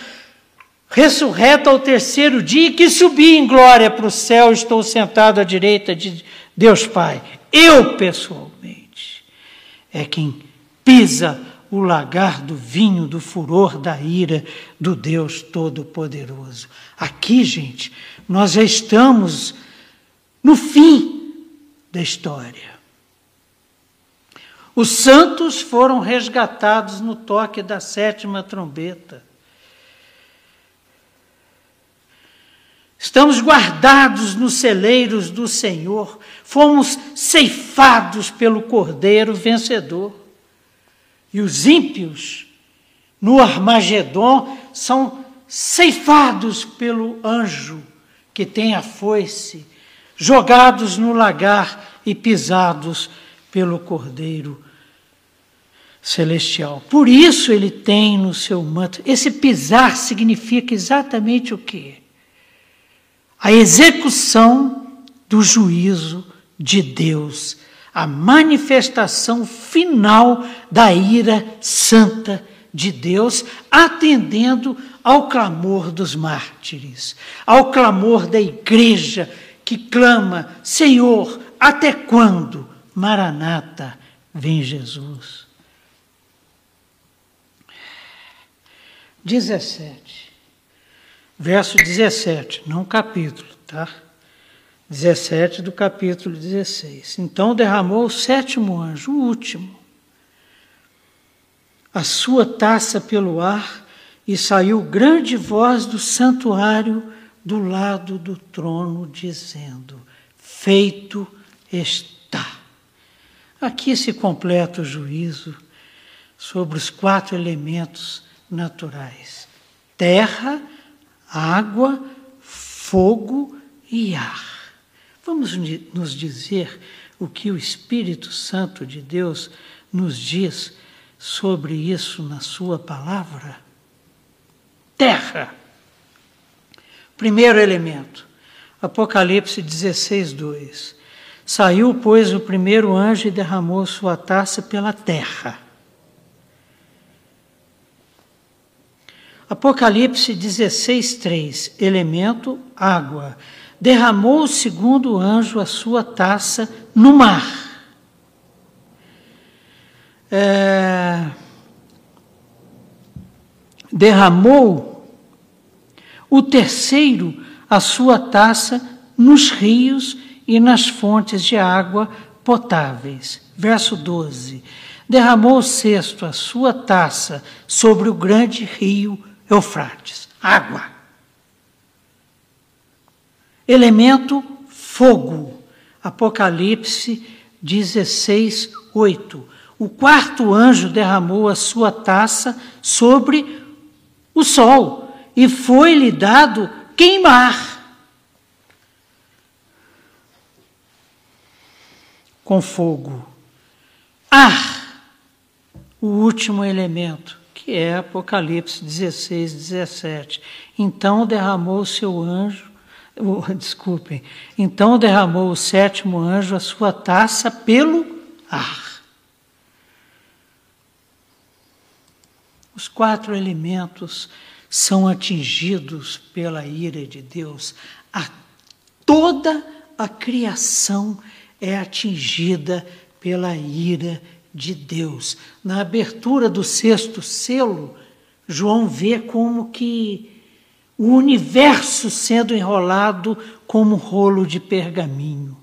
ressurreto ao terceiro dia, que subi em glória para o céu, estou sentado à direita de Deus Pai. Eu pessoalmente é quem pisa o lagar do vinho do furor da ira do Deus Todo-Poderoso. Aqui, gente, nós já estamos no fim da história. Os santos foram resgatados no toque da sétima trombeta. Estamos guardados nos celeiros do Senhor, fomos ceifados pelo Cordeiro vencedor. E os ímpios, no Armagedon, são ceifados pelo anjo que tem a foice, jogados no lagar e pisados pelo Cordeiro celestial. Por isso ele tem no seu manto. Esse pisar significa exatamente o quê? A execução do juízo de Deus, a manifestação final da ira santa de Deus, atendendo ao clamor dos mártires, ao clamor da igreja que clama: Senhor, até quando? Maranata, vem Jesus. 17 verso 17, não capítulo, tá? 17 do capítulo 16. Então derramou o sétimo anjo, o último, a sua taça pelo ar e saiu grande voz do santuário do lado do trono, dizendo: Feito está. Aqui se completa o juízo sobre os quatro elementos naturais: terra, água, fogo e ar. Vamos nos dizer o que o Espírito Santo de Deus nos diz sobre isso na Sua palavra? Terra. Primeiro elemento, Apocalipse 16, 2. Saiu, pois, o primeiro anjo e derramou sua taça pela terra. Apocalipse 16, 3. Elemento, água. Derramou o segundo anjo a sua taça no mar. É, derramou o terceiro a sua taça nos rios e nas fontes de água potáveis. Verso 12. Derramou o sexto a sua taça sobre o grande rio Eufrates. Água. Elemento fogo. Apocalipse 16, 8. O quarto anjo derramou a sua taça sobre o sol e foi-lhe dado queimar. Com fogo. Ar, o último elemento, que é Apocalipse 16, 17. Então derramou o seu anjo, oh, (laughs) desculpem, então derramou o sétimo anjo a sua taça pelo ar. Os quatro elementos são atingidos pela ira de Deus. A toda a criação é atingida pela ira de Deus. Na abertura do sexto selo, João vê como que o universo sendo enrolado como um rolo de pergaminho.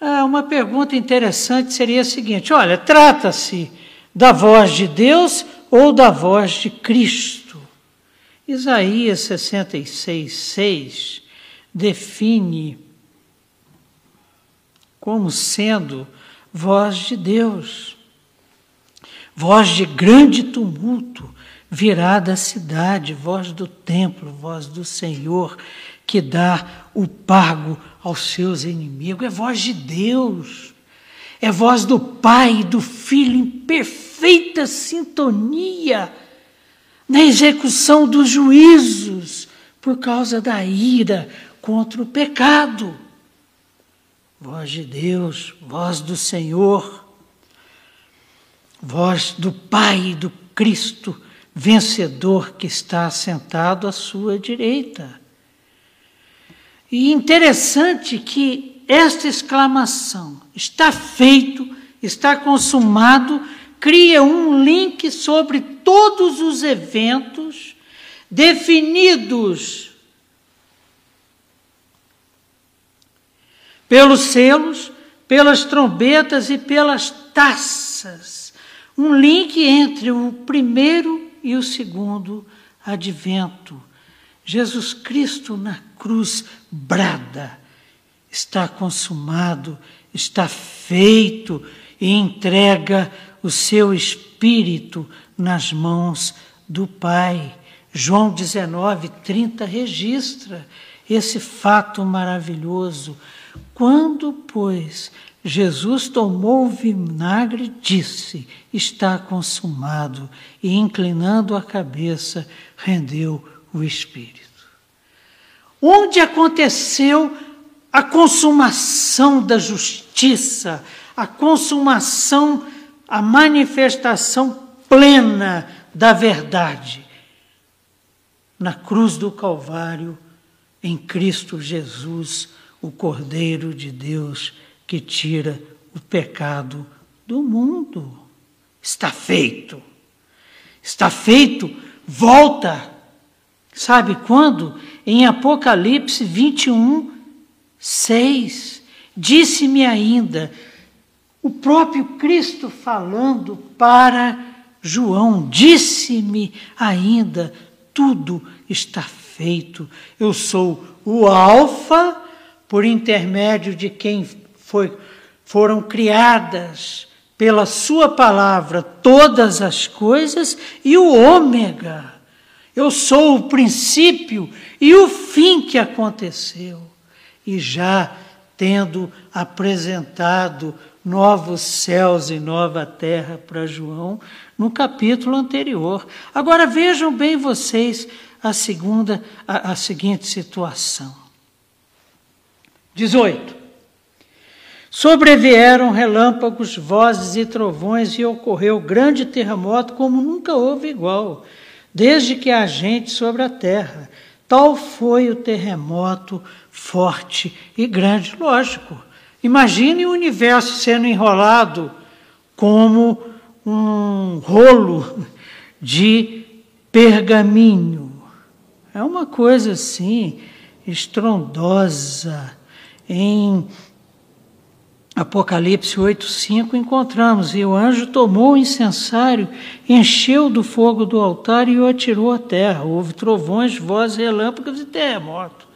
Ah, uma pergunta interessante seria a seguinte: olha, trata-se da voz de Deus ou da voz de Cristo. Isaías 66, 6 define como sendo voz de Deus, voz de grande tumulto virá da cidade, voz do templo, voz do Senhor que dá o pago aos seus inimigos, é voz de Deus. É voz do Pai e do Filho em perfeita sintonia na execução dos juízos por causa da ira contra o pecado. Voz de Deus, voz do Senhor, voz do Pai do Cristo vencedor que está sentado à sua direita. E interessante que esta exclamação, está feito, está consumado, cria um link sobre todos os eventos definidos pelos selos, pelas trombetas e pelas taças. Um link entre o primeiro e o segundo advento. Jesus Cristo na cruz brada está consumado, está feito e entrega o seu espírito nas mãos do Pai. João 19, 30 registra esse fato maravilhoso. Quando, pois, Jesus tomou o vinagre, disse: Está consumado, e inclinando a cabeça, rendeu o espírito. Onde aconteceu a consumação da justiça, a consumação, a manifestação plena da verdade. Na cruz do Calvário, em Cristo Jesus, o Cordeiro de Deus que tira o pecado do mundo. Está feito. Está feito. Volta. Sabe quando? Em Apocalipse 21, 6. Disse-me ainda, o próprio Cristo falando para João, disse-me ainda, tudo está feito. Eu sou o Alfa, por intermédio de quem foi, foram criadas pela Sua palavra todas as coisas, e o Ômega. Eu sou o princípio e o fim que aconteceu e já tendo apresentado novos céus e nova terra para João no capítulo anterior. Agora vejam bem vocês a segunda a, a seguinte situação. 18. Sobrevieram relâmpagos, vozes e trovões, e ocorreu grande terremoto como nunca houve igual, desde que há gente sobre a terra. Tal foi o terremoto forte e grande. Lógico, imagine o universo sendo enrolado como um rolo de pergaminho. É uma coisa assim, estrondosa. Em Apocalipse 8,5 encontramos, e o anjo tomou o incensário, encheu do fogo do altar e o atirou à terra. Houve trovões, vozes, relâmpagos e terremoto.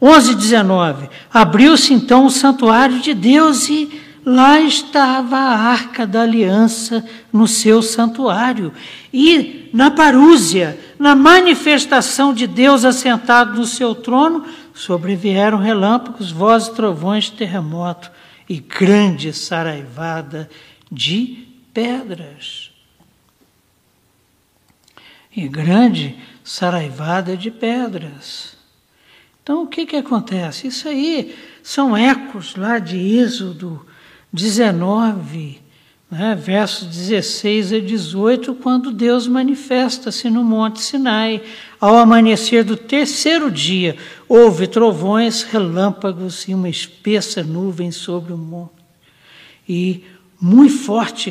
11,19 Abriu-se então o santuário de Deus e lá estava a arca da aliança no seu santuário. E na parúzia, na manifestação de Deus assentado no seu trono, sobrevieram relâmpagos, vozes, trovões, terremoto e grande saraivada de pedras. E grande saraivada de pedras. Então, o que, que acontece? Isso aí são ecos lá de Êxodo 19, né, versos 16 a 18, quando Deus manifesta-se no Monte Sinai. Ao amanhecer do terceiro dia, houve trovões, relâmpagos e uma espessa nuvem sobre o monte. E muito forte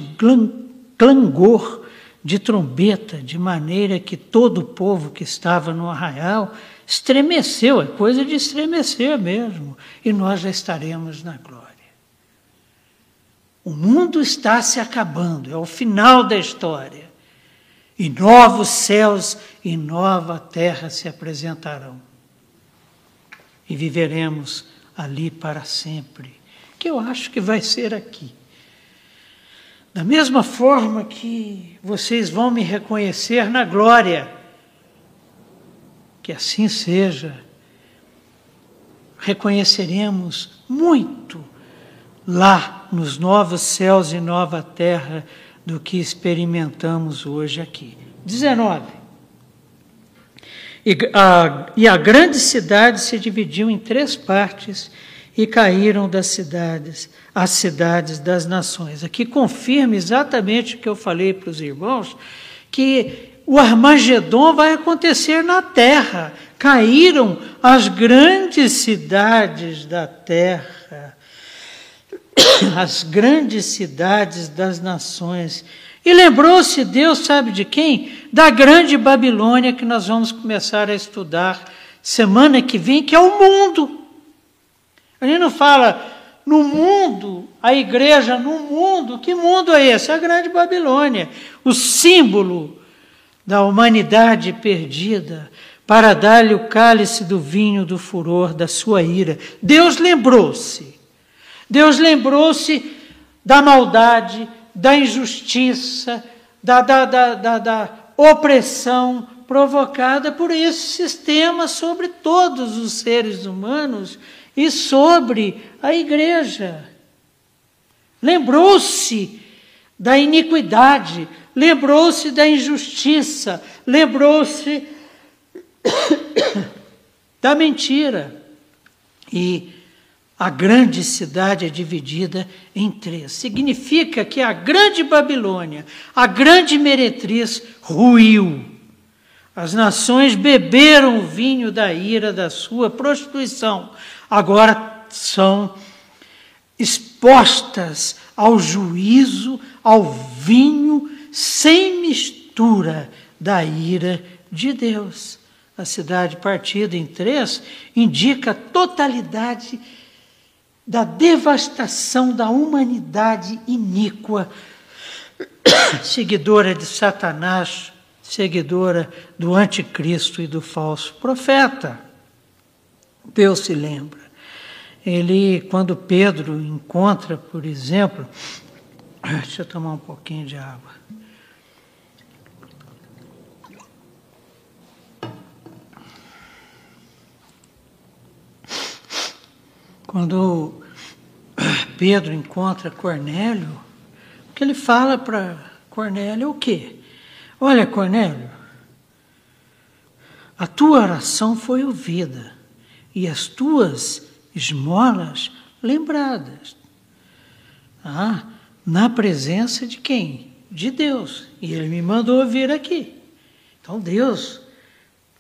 clangor de trombeta, de maneira que todo o povo que estava no arraial estremeceu, é coisa de estremecer mesmo, e nós já estaremos na glória. O mundo está se acabando, é o final da história. E novos céus e nova terra se apresentarão. E viveremos ali para sempre, que eu acho que vai ser aqui. Da mesma forma que vocês vão me reconhecer na glória, que assim seja, reconheceremos muito lá nos novos céus e nova terra do que experimentamos hoje aqui. 19. E a, e a grande cidade se dividiu em três partes e caíram das cidades as cidades das nações. Aqui confirma exatamente o que eu falei para os irmãos, que o Armagedon vai acontecer na terra. Caíram as grandes cidades da terra (coughs) as grandes cidades das nações. E lembrou-se Deus, sabe de quem? Da grande Babilônia que nós vamos começar a estudar semana que vem, que é o mundo. Gente não fala no mundo, a igreja no mundo. Que mundo é esse? A grande Babilônia, o símbolo da humanidade perdida, para dar-lhe o cálice do vinho do furor da sua ira. Deus lembrou-se Deus lembrou-se da maldade, da injustiça, da, da, da, da, da opressão provocada por esse sistema sobre todos os seres humanos e sobre a igreja. Lembrou-se da iniquidade, lembrou-se da injustiça, lembrou-se (coughs) da mentira. E a grande cidade é dividida em três. Significa que a grande Babilônia, a grande meretriz, ruiu. As nações beberam o vinho da ira da sua prostituição. Agora são expostas ao juízo, ao vinho sem mistura da ira de Deus. A cidade partida em três indica a totalidade da devastação da humanidade iníqua, (coughs) seguidora de Satanás, seguidora do anticristo e do falso profeta. Deus se lembra. Ele, quando Pedro encontra, por exemplo, (coughs) deixa eu tomar um pouquinho de água. Quando Pedro encontra Cornélio, o que ele fala para Cornélio é o quê? Olha, Cornélio, a tua oração foi ouvida e as tuas esmolas lembradas. Ah, na presença de quem? De Deus. E Ele me mandou vir aqui. Então Deus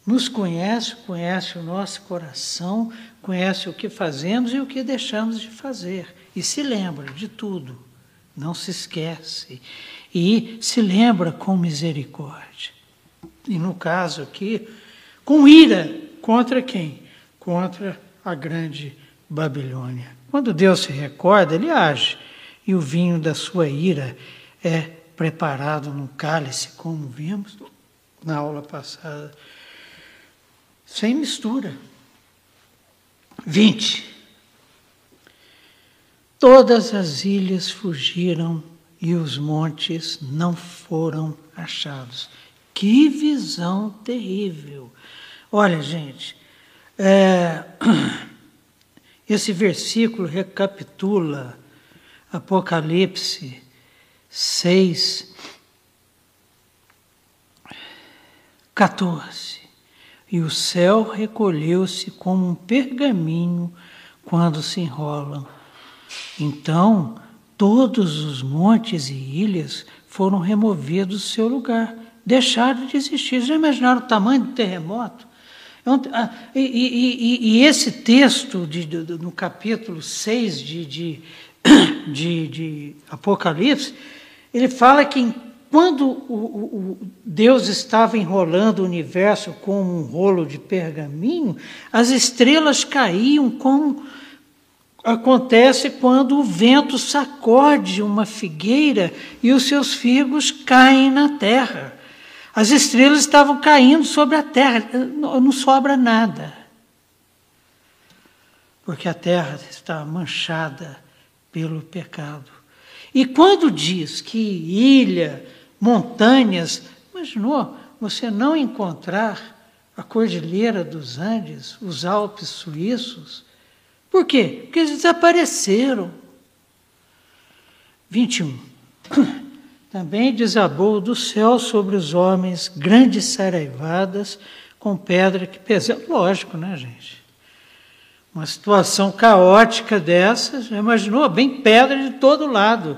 nos conhece, conhece o nosso coração, conhece o que fazemos e o que deixamos de fazer. E se lembra de tudo. Não se esquece. E se lembra com misericórdia. E no caso aqui, com ira contra quem? Contra a grande Babilônia. Quando Deus se recorda, ele age. E o vinho da sua ira é preparado num cálice, como vimos na aula passada, sem mistura. 20. Todas as ilhas fugiram e os montes não foram achados. Que visão terrível! Olha, gente, é, (clears throat) esse versículo recapitula Apocalipse 6, 14. E o céu recolheu-se como um pergaminho quando se enrolam. Então, todos os montes e ilhas foram removidos do seu lugar, deixaram de existir. Já imaginaram o tamanho do terremoto? Ah, e, e, e, e esse texto, de, de, no capítulo 6 de, (coughs) de, de, Apocalipse, ele fala que quando o, o, Deus estava enrolando o universo como um rolo de pergaminho, as estrelas caíam como acontece quando o vento sacode uma figueira e os seus figos caem na terra. As estrelas estavam caindo sobre a terra, não sobra nada. Porque a terra está manchada pelo pecado. E quando diz que ilha, montanhas, imaginou você não encontrar a Cordilheira dos Andes, os Alpes suíços? Por quê? Porque eles desapareceram. 21. (coughs) Também desabou do céu sobre os homens grandes saraivadas com pedra que pesava. Lógico, né, gente? Uma situação caótica dessa, já imaginou? Bem pedra de todo lado.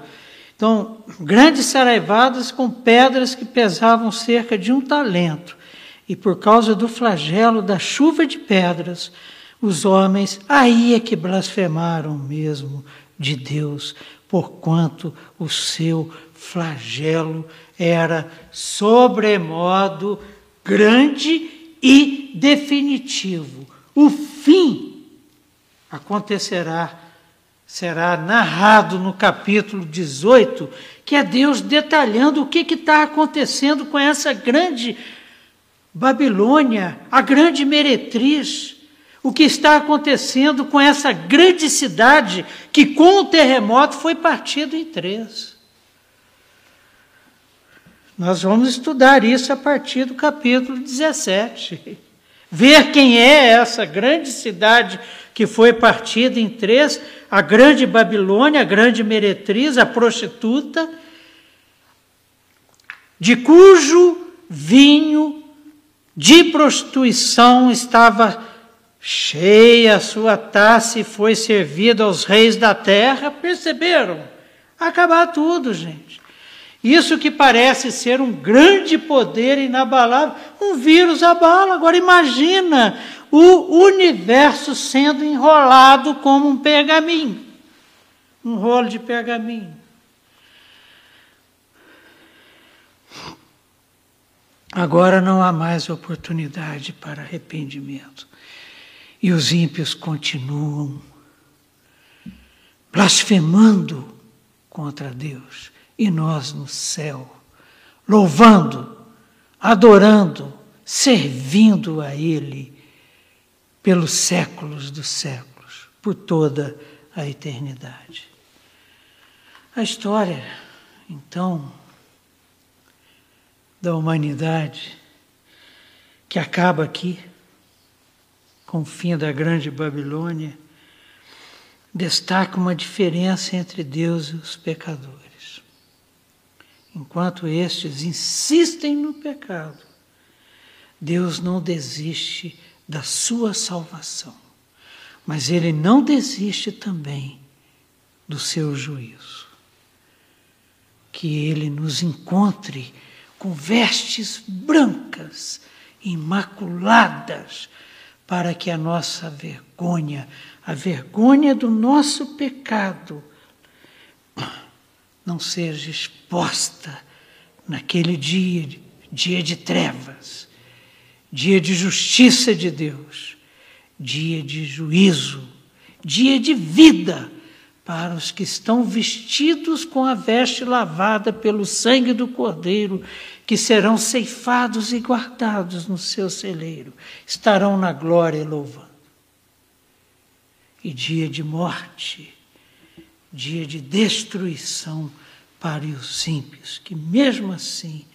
Então, grandes saraivadas com pedras que pesavam cerca de um talento. E por causa do flagelo da chuva de pedras, os homens aí é que blasfemaram mesmo de Deus, porquanto o seu flagelo era sobremodo grande e definitivo. O fim acontecerá será narrado no capítulo 18, que é Deus detalhando o que está acontecendo com essa grande Babilônia, a grande meretriz, o que está acontecendo com essa grande cidade que, com o terremoto, foi partida em três. Nós vamos estudar isso a partir do capítulo 17. Ver quem é essa grande cidade que foi partida em três, a grande Babilônia, a grande meretriz, a prostituta, de cujo vinho de prostituição estava cheia a sua taça e foi servida aos reis da terra. Perceberam? Acabar tudo, gente. Isso que parece ser um grande poder inabalável, um vírus abala. Agora imagina o universo sendo enrolado como um pergaminho um rolo de pergaminho. Agora não há mais oportunidade para arrependimento. E os ímpios continuam blasfemando contra Deus e nós no céu, louvando, adorando, servindo a Ele pelos séculos dos séculos, por toda a eternidade. A história, então, da humanidade, que acaba aqui, com o fim da grande Babilônia, destaca uma diferença entre Deus e os pecadores. Enquanto estes insistem no pecado, Deus não desiste da sua salvação. mas ele não desiste também do seu juízo. Que ele nos encontre com vestes brancas, imaculadas, para que a nossa vergonha, a vergonha do nosso pecado, não seja exposta naquele dia, dia de trevas, dia de justiça de Deus, dia de juízo, dia de vida para os que estão vestidos com a veste lavada pelo sangue do Cordeiro, que serão ceifados e guardados no seu celeiro, estarão na glória louvando. E dia de morte, dia de destruição para os ímpios, que mesmo assim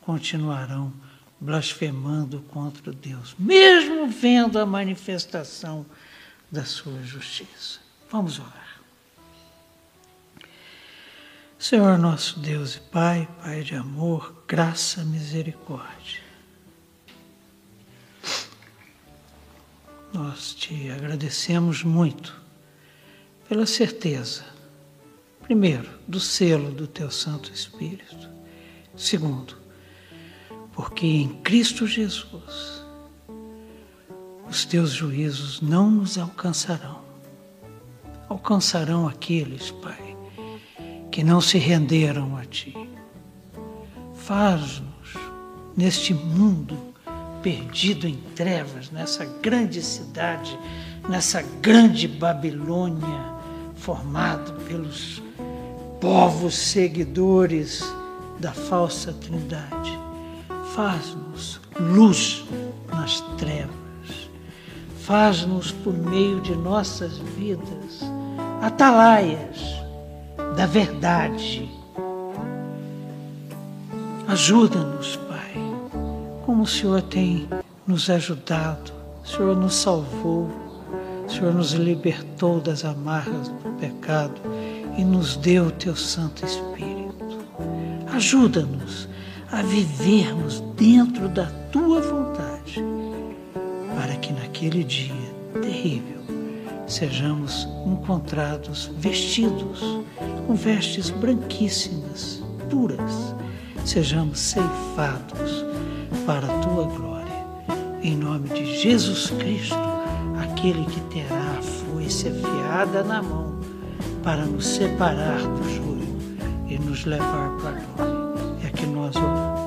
continuarão blasfemando contra Deus, mesmo vendo a manifestação da sua justiça. Vamos orar. Senhor nosso Deus e Pai, Pai de amor, graça, misericórdia. Nós te agradecemos muito pela certeza, primeiro, do selo do Teu Santo Espírito, segundo, porque em Cristo Jesus os Teus juízos não nos alcançarão, alcançarão aqueles, Pai que não se renderam a ti. Faz-nos, neste mundo perdido em trevas, nessa grande cidade, nessa grande Babilônia, formado pelos povos seguidores da falsa trindade. Faz-nos luz nas trevas. Faz-nos, por meio de nossas vidas, atalaias da verdade. Ajuda-nos, Pai, como o Senhor tem nos ajudado, o Senhor nos salvou, o Senhor nos libertou das amarras do pecado e nos deu o Teu Santo Espírito. Ajuda-nos a vivermos dentro da Tua vontade, para que naquele dia terrível sejamos encontrados vestidos com vestes branquíssimas, puras, sejamos ceifados para a tua glória. Em nome de Jesus Cristo, aquele que terá a foice afiada na mão para nos separar do joio e nos levar para a glória. É que nós oramos